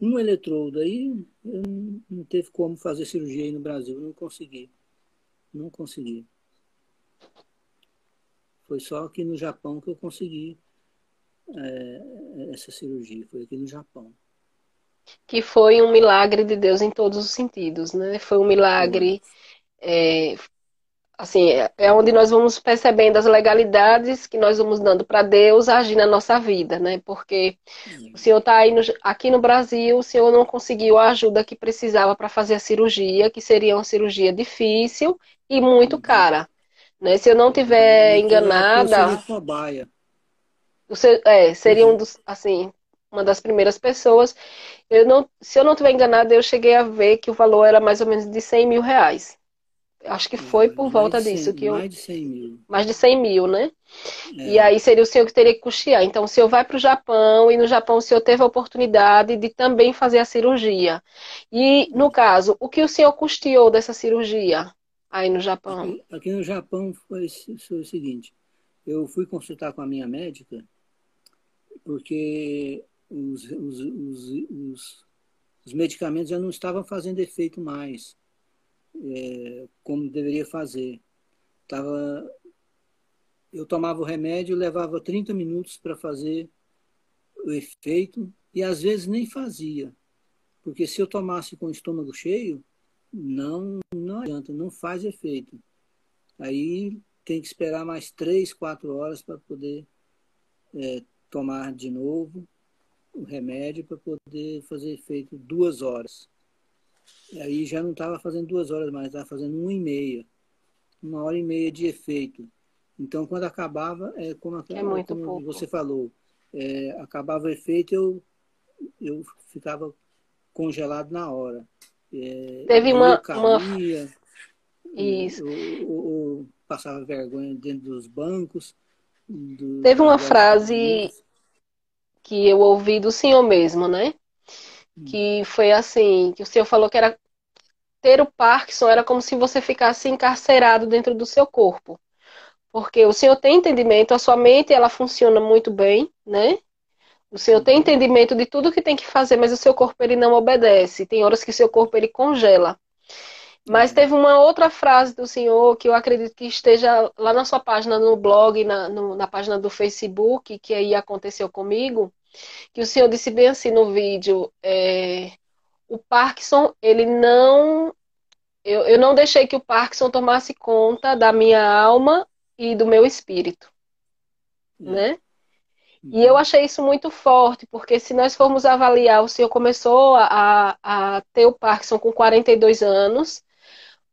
um eletrodo, aí eu não, teve como fazer cirurgia aí no Brasil, não consegui. Não consegui. Foi só aqui no Japão que eu consegui é, essa cirurgia, foi aqui no Japão. Que foi um milagre de Deus em todos os sentidos, né? Foi um milagre, é, assim, é onde nós vamos percebendo as legalidades que nós vamos dando para Deus agir na nossa vida, né? Porque o senhor está aí no, aqui no Brasil, o senhor não conseguiu a ajuda que precisava para fazer a cirurgia, que seria uma cirurgia difícil e muito cara. Né? Se eu não tiver enganada. Eu você, é, seria um uhum. dos, assim, uma das primeiras pessoas. Eu não, se eu não estiver enganada, eu cheguei a ver que o valor era mais ou menos de 100 mil reais. Acho que foi por volta 100, disso. que eu, mais de 100 mil. Mais de 100 mil, né? É. E aí seria o senhor que teria que custear. Então, o senhor vai para o Japão e no Japão o senhor teve a oportunidade de também fazer a cirurgia. E, no caso, o que o senhor custeou dessa cirurgia aí no Japão? Aqui, aqui no Japão foi, foi o seguinte. Eu fui consultar com a minha médica porque os, os, os, os, medicamentos já não estavam fazendo efeito mais, é, como deveria fazer. Tava, eu tomava o remédio, levava 30 minutos para fazer o efeito e às vezes nem fazia. Porque se eu tomasse com o estômago cheio, não, não adianta, não faz efeito. Aí tem que esperar mais três, quatro horas para poder é, tomar de novo o remédio para poder fazer efeito duas horas. E aí já não estava fazendo duas horas mais, estava fazendo uma e meia. Uma hora e meia de efeito. Então, quando acabava, é como, é como você falou, é, acabava o efeito, eu, eu ficava congelado na hora. É, Teve uma, caía, uma... Isso. Ou, ou, ou, passava vergonha dentro dos bancos. Do, Teve uma frase que eu ouvi do senhor mesmo, né? Hum. Que foi assim, que o senhor falou que era ter o Parkinson era como se você ficasse encarcerado dentro do seu corpo. Porque o senhor tem entendimento, a sua mente ela funciona muito bem, né? O senhor tem entendimento de tudo que tem que fazer, mas o seu corpo ele não obedece. Tem horas que o seu corpo ele congela. Mas uhum. teve uma outra frase do senhor que eu acredito que esteja lá na sua página no blog, na, no, na página do Facebook, que aí aconteceu comigo, que o senhor disse bem assim no vídeo, é, o Parkinson, ele não. Eu, eu não deixei que o Parkinson tomasse conta da minha alma e do meu espírito. Uhum. Né? E eu achei isso muito forte, porque se nós formos avaliar, o senhor começou a, a ter o Parkinson com 42 anos,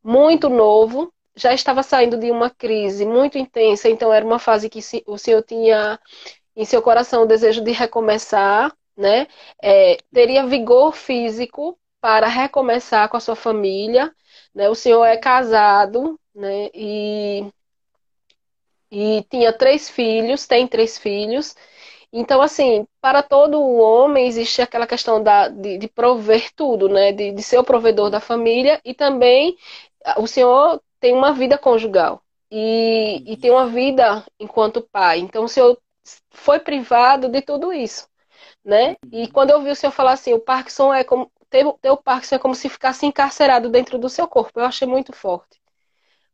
muito novo, já estava saindo de uma crise muito intensa, então era uma fase que o senhor tinha em seu coração o desejo de recomeçar, né? É, teria vigor físico para recomeçar com a sua família, né? O senhor é casado, né? E, e tinha três filhos, tem três filhos. Então, assim, para todo homem existe aquela questão da, de, de prover tudo, né? De, de ser o provedor da família e também o senhor tem uma vida conjugal e, e tem uma vida enquanto pai. Então, o senhor foi privado de tudo isso, né? E quando eu vi o senhor falar assim, o Parkinson é como ter, o Parkinson é como se ficasse encarcerado dentro do seu corpo. Eu achei muito forte,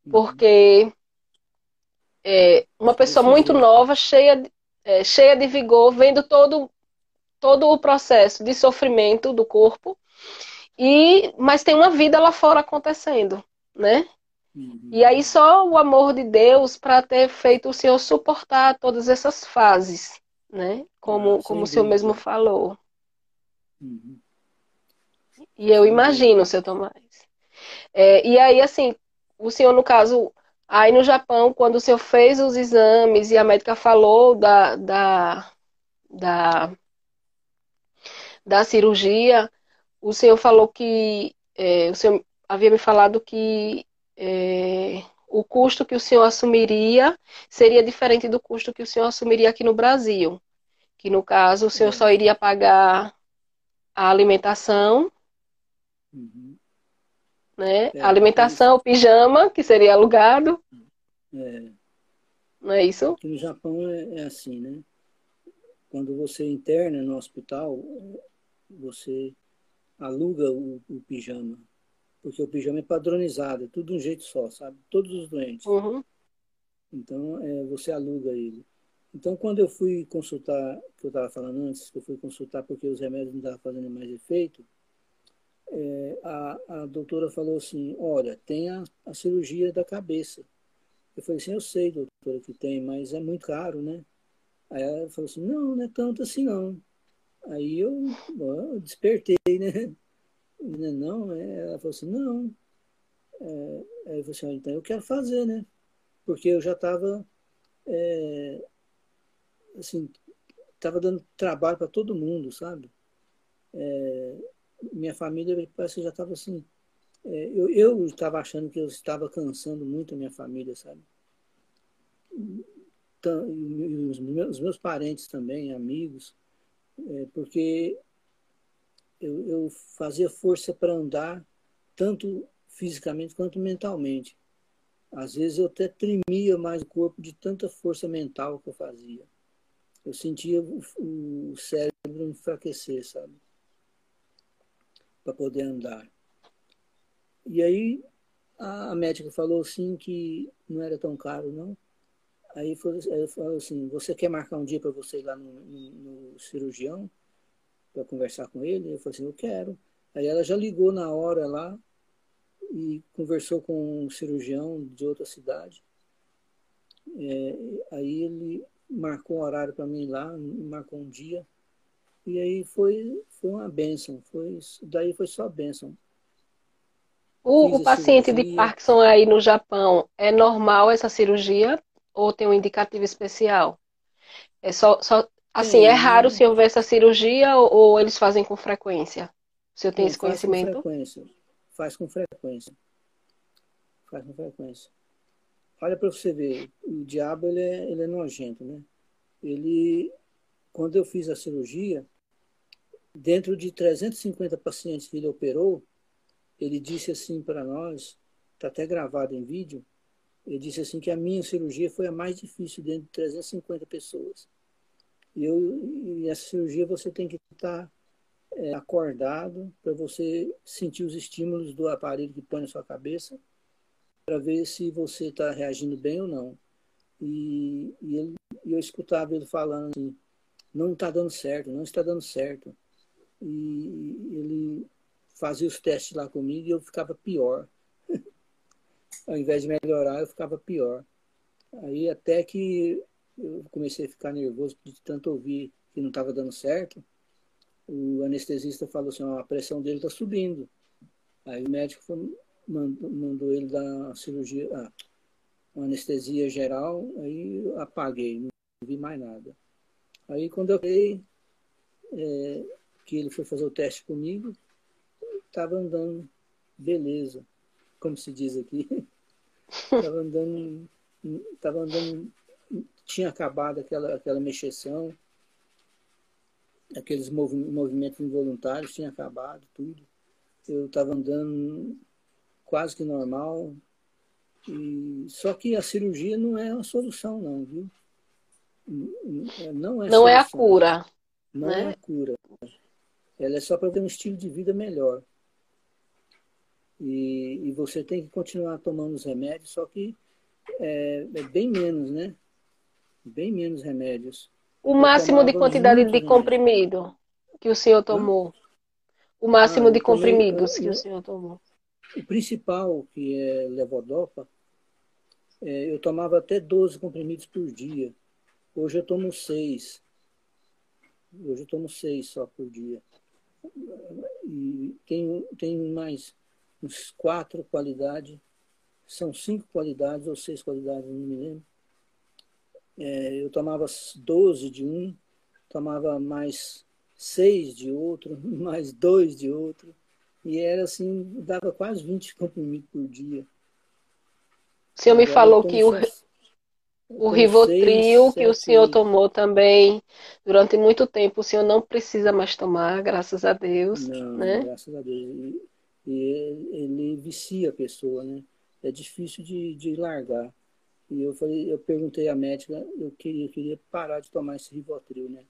porque é, uma pessoa muito nova, cheia, é, cheia de vigor, vendo todo todo o processo de sofrimento do corpo, e mas tem uma vida lá fora acontecendo, né? Uhum. E aí só o amor de Deus para ter feito o Senhor suportar todas essas fases, né? Como, ah, como o Senhor mesmo falou. Uhum. E eu imagino, seu Tomás. É, e aí, assim, o senhor, no caso, aí no Japão, quando o senhor fez os exames e a médica falou da, da, da, da cirurgia, o senhor falou que. É, o senhor havia me falado que é, o custo que o senhor assumiria seria diferente do custo que o senhor assumiria aqui no Brasil. Que no caso o senhor só iria pagar a alimentação, uhum. né? É, a alimentação, o pijama, que seria alugado. É. Não é isso? Aqui no Japão é, é assim, né? Quando você interna no hospital, você aluga o, o, pijama. Porque o pijama é padronizado, é tudo de um jeito só, sabe? Todos os doentes. Uhum. Então, é, você aluga ele. Então, quando eu fui consultar, que eu estava falando antes, que eu fui consultar porque os remédios não estavam fazendo mais efeito, é, a, a doutora falou assim, olha, tem a, a cirurgia da cabeça. Eu falei assim, eu sei, doutora, que tem, mas é muito caro, né? Aí ela falou assim, não, não é tanto assim não. Aí eu, eu despertei, né? Não, é, ela falou assim, não. É, aí eu falei assim, então eu quero fazer, né? Porque eu já estava é, assim, estava dando trabalho para todo mundo, sabe? É, minha família parece que já estava assim. É, eu estava achando que eu estava cansando muito a minha família, sabe? E os meus, os meus parentes também, amigos, é, porque eu, eu fazia força para andar, tanto fisicamente quanto mentalmente. Às vezes eu até tremia mais o corpo de tanta força mental que eu fazia eu sentia o, o cérebro enfraquecer, sabe? Para poder andar. E aí a, a médica falou assim que não era tão caro, não. Aí ela falou assim, você quer marcar um dia para você ir lá no, no, no cirurgião para conversar com ele? Eu falei assim, eu quero. Aí ela já ligou na hora lá e conversou com um cirurgião de outra cidade. É, aí ele marcou um horário para mim lá, marcou um dia. E aí foi, foi uma benção. Foi, daí foi só benção. O, o paciente de Parkinson aí no Japão, é normal essa cirurgia ou tem um indicativo especial? É só, só assim, é raro se houver essa cirurgia ou, ou eles fazem com frequência? O senhor tem esse conhecimento? Com frequência. Faz com frequência. Faz com frequência. Olha para você ver, o diabo ele é, ele é nojento, né? Ele, quando eu fiz a cirurgia, dentro de 350 pacientes que ele operou, ele disse assim para nós, está até gravado em vídeo, ele disse assim que a minha cirurgia foi a mais difícil dentro de 350 pessoas. Eu, e essa cirurgia você tem que estar é, acordado para você sentir os estímulos do aparelho que põe na sua cabeça para ver se você está reagindo bem ou não. E, e, ele, eu escutava ele falando assim, não está dando certo, não está dando certo. E ele fazia os testes lá comigo e eu ficava pior. <laughs> Ao invés de melhorar, eu ficava pior. Aí até que eu comecei a ficar nervoso de tanto ouvir que não estava dando certo. O anestesista falou assim, a pressão dele está subindo. Aí o médico falou, mandou, mandou ele dar cirurgia, ah, anestesia geral, aí eu apaguei, não vi mais nada. Aí quando eu vi é, que ele foi fazer o teste comigo, estava andando beleza, como se diz aqui. <laughs> Estava andando, tava andando, tinha acabado aquela, aquela mexeção, aqueles movimentos involuntários, tinha acabado tudo. Eu estava andando quase que normal. E, só que a cirurgia não é a solução, não, viu? Não é, não é a cura. Não né? é a cura. Ela é só para ter um estilo de vida melhor. E, e, você tem que continuar tomando os remédios, só que é, é bem menos, né? Bem menos remédios. O máximo de quantidade de comprimido? que o senhor tomou? O máximo ah, de comprimidos tomei, que o senhor tomou? O principal, que é levodopa, é, eu tomava até 12 comprimidos por dia. Hoje eu tomo 6. Hoje eu tomo 6 só por dia. E tem, tem mais uns quatro qualidades. São cinco qualidades ou seis qualidades, não me lembro. É, eu tomava 12 de um, tomava mais seis de outro, <laughs> mais dois de outro. E era assim, dava quase 20 comprimidos por dia. O senhor me Agora, falou que o, o Rivotril que o senhor tomou também durante muito tempo, o senhor não precisa mais tomar, graças a Deus. Não, né? graças a Deus. E, e ele vicia a pessoa, né? É difícil de, de largar. E eu falei, eu perguntei à médica, eu queria, eu queria parar de tomar esse Rivotril, né?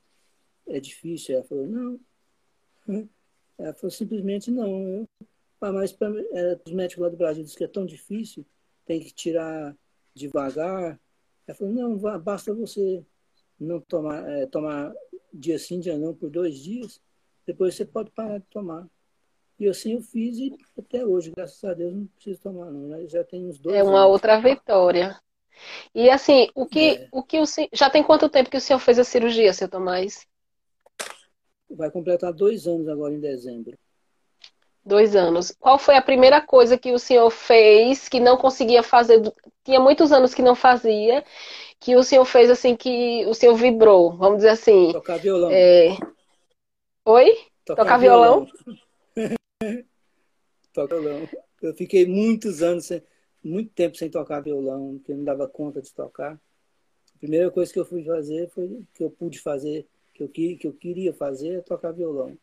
É difícil. Ela falou, não. <laughs> Ela falou simplesmente não. Eu, ah, mas para é, os médicos lá do Brasil dizem que é tão difícil, tem que tirar devagar. Ela falou, não, basta você não tomar, é, tomar dia sim, dia não, por dois dias, depois você pode parar de tomar. E assim eu fiz e até hoje, graças a Deus, não preciso tomar, não. Né? Já tem uns dois É uma anos. outra vitória. E assim, o que, é. o que o já tem quanto tempo que o senhor fez a cirurgia, seu Tomás? Vai completar dois anos agora em dezembro. Dois anos. Qual foi a primeira coisa que o senhor fez que não conseguia fazer? Tinha muitos anos que não fazia, que o senhor fez assim, que o senhor vibrou, vamos dizer assim. Tocar violão. É... Oi? Tocar, Tocar violão? violão. <laughs> Tocar violão. Eu fiquei muitos anos, sem, muito tempo sem tocar violão, porque não dava conta de tocar. A primeira coisa que eu fui fazer foi que eu pude fazer que eu, que, que eu queria fazer é tocar violão.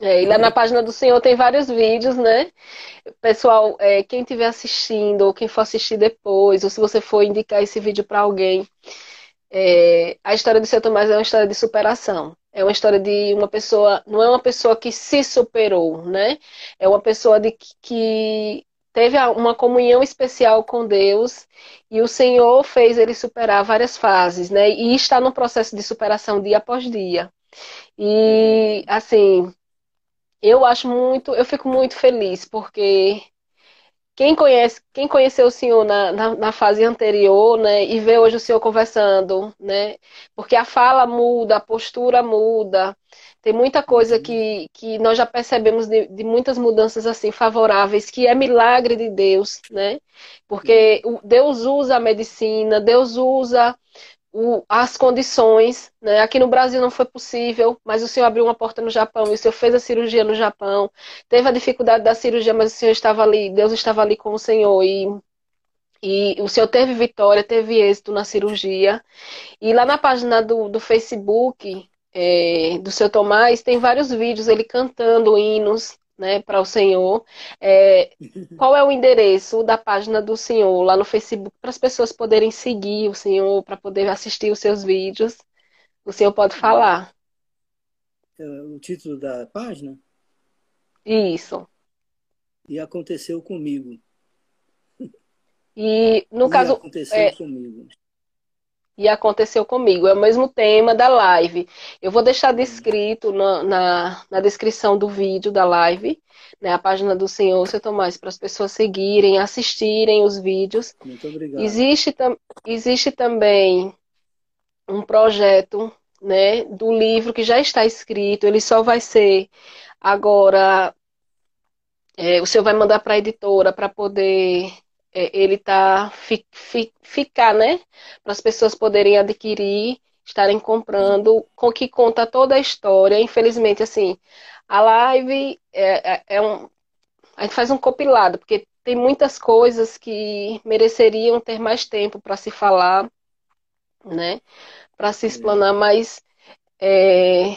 É, e lá na página do Senhor tem vários vídeos, né? Pessoal, é, quem estiver assistindo, ou quem for assistir depois, ou se você for indicar esse vídeo para alguém, é, a história de Seu Tomás é uma história de superação. É uma história de uma pessoa, não é uma pessoa que se superou, né? É uma pessoa de que teve uma comunhão especial com Deus e o Senhor fez ele superar várias fases, né? E está no processo de superação dia após dia. E assim, eu acho muito, eu fico muito feliz porque quem conhece, quem conheceu o senhor na, na, na, fase anterior, né, e vê hoje o senhor conversando, né, porque a fala muda, a postura muda, tem muita coisa uhum. que, que nós já percebemos de, de muitas mudanças assim favoráveis, que é milagre de Deus, né, porque Deus usa a medicina, Deus usa o, as condições. Né? Aqui no Brasil não foi possível, mas o senhor abriu uma porta no Japão e o senhor fez a cirurgia no Japão. Teve a dificuldade da cirurgia, mas o senhor estava ali, Deus estava ali com o senhor e e o senhor teve vitória, teve êxito na cirurgia. E lá na página do, do Facebook é, do seu Tomás, tem vários vídeos ele cantando hinos né, para o senhor. É, qual é o endereço da página do senhor lá no Facebook para as pessoas poderem seguir o senhor, para poder assistir os seus vídeos? O senhor pode falar. É, o título da página? Isso. E aconteceu comigo. E no e caso. Aconteceu é, comigo e aconteceu comigo. É o mesmo tema da live. Eu vou deixar descrito na, na, na descrição do vídeo da live, né, a página do Senhor, seu Tomás, para as pessoas seguirem, assistirem os vídeos. Muito obrigado. Existe, tam, existe também um projeto né, do livro que já está escrito, ele só vai ser agora. É, o senhor vai mandar para a editora para poder ele tá fi, fi, ficar, né? Para as pessoas poderem adquirir, estarem comprando, com que conta toda a história. Infelizmente, assim, a live é, é, é um. A gente faz um compilado, porque tem muitas coisas que mereceriam ter mais tempo para se falar, né? Para se explanar, mas é,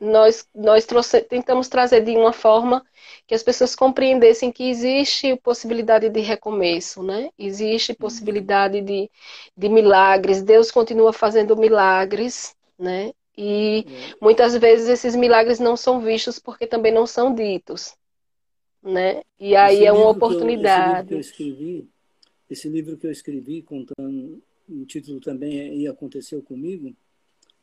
nós, nós trouxe, tentamos trazer de uma forma que as pessoas compreendessem que existe possibilidade de recomeço, né? Existe possibilidade de, de milagres, Deus continua fazendo milagres, né? E muitas vezes esses milagres não são vistos porque também não são ditos, né? E aí esse é uma oportunidade. Eu, esse, livro que eu escrevi, esse livro que eu escrevi contando, o título também é E Aconteceu Comigo,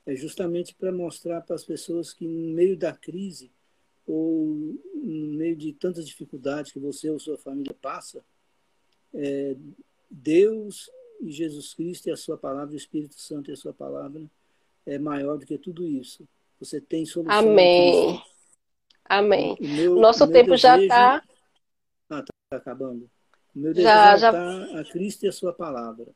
é justamente para mostrar para as pessoas que no meio da crise ou no meio de tantas dificuldades que você ou sua família passa, é, Deus e Jesus Cristo e a sua palavra, o Espírito Santo e a sua palavra é maior do que tudo isso. Você tem solução. Amém. Amém. O meu, Nosso tempo desejo... já está. Ah, está acabando. O meu desejo já, já... a Cristo e a sua palavra.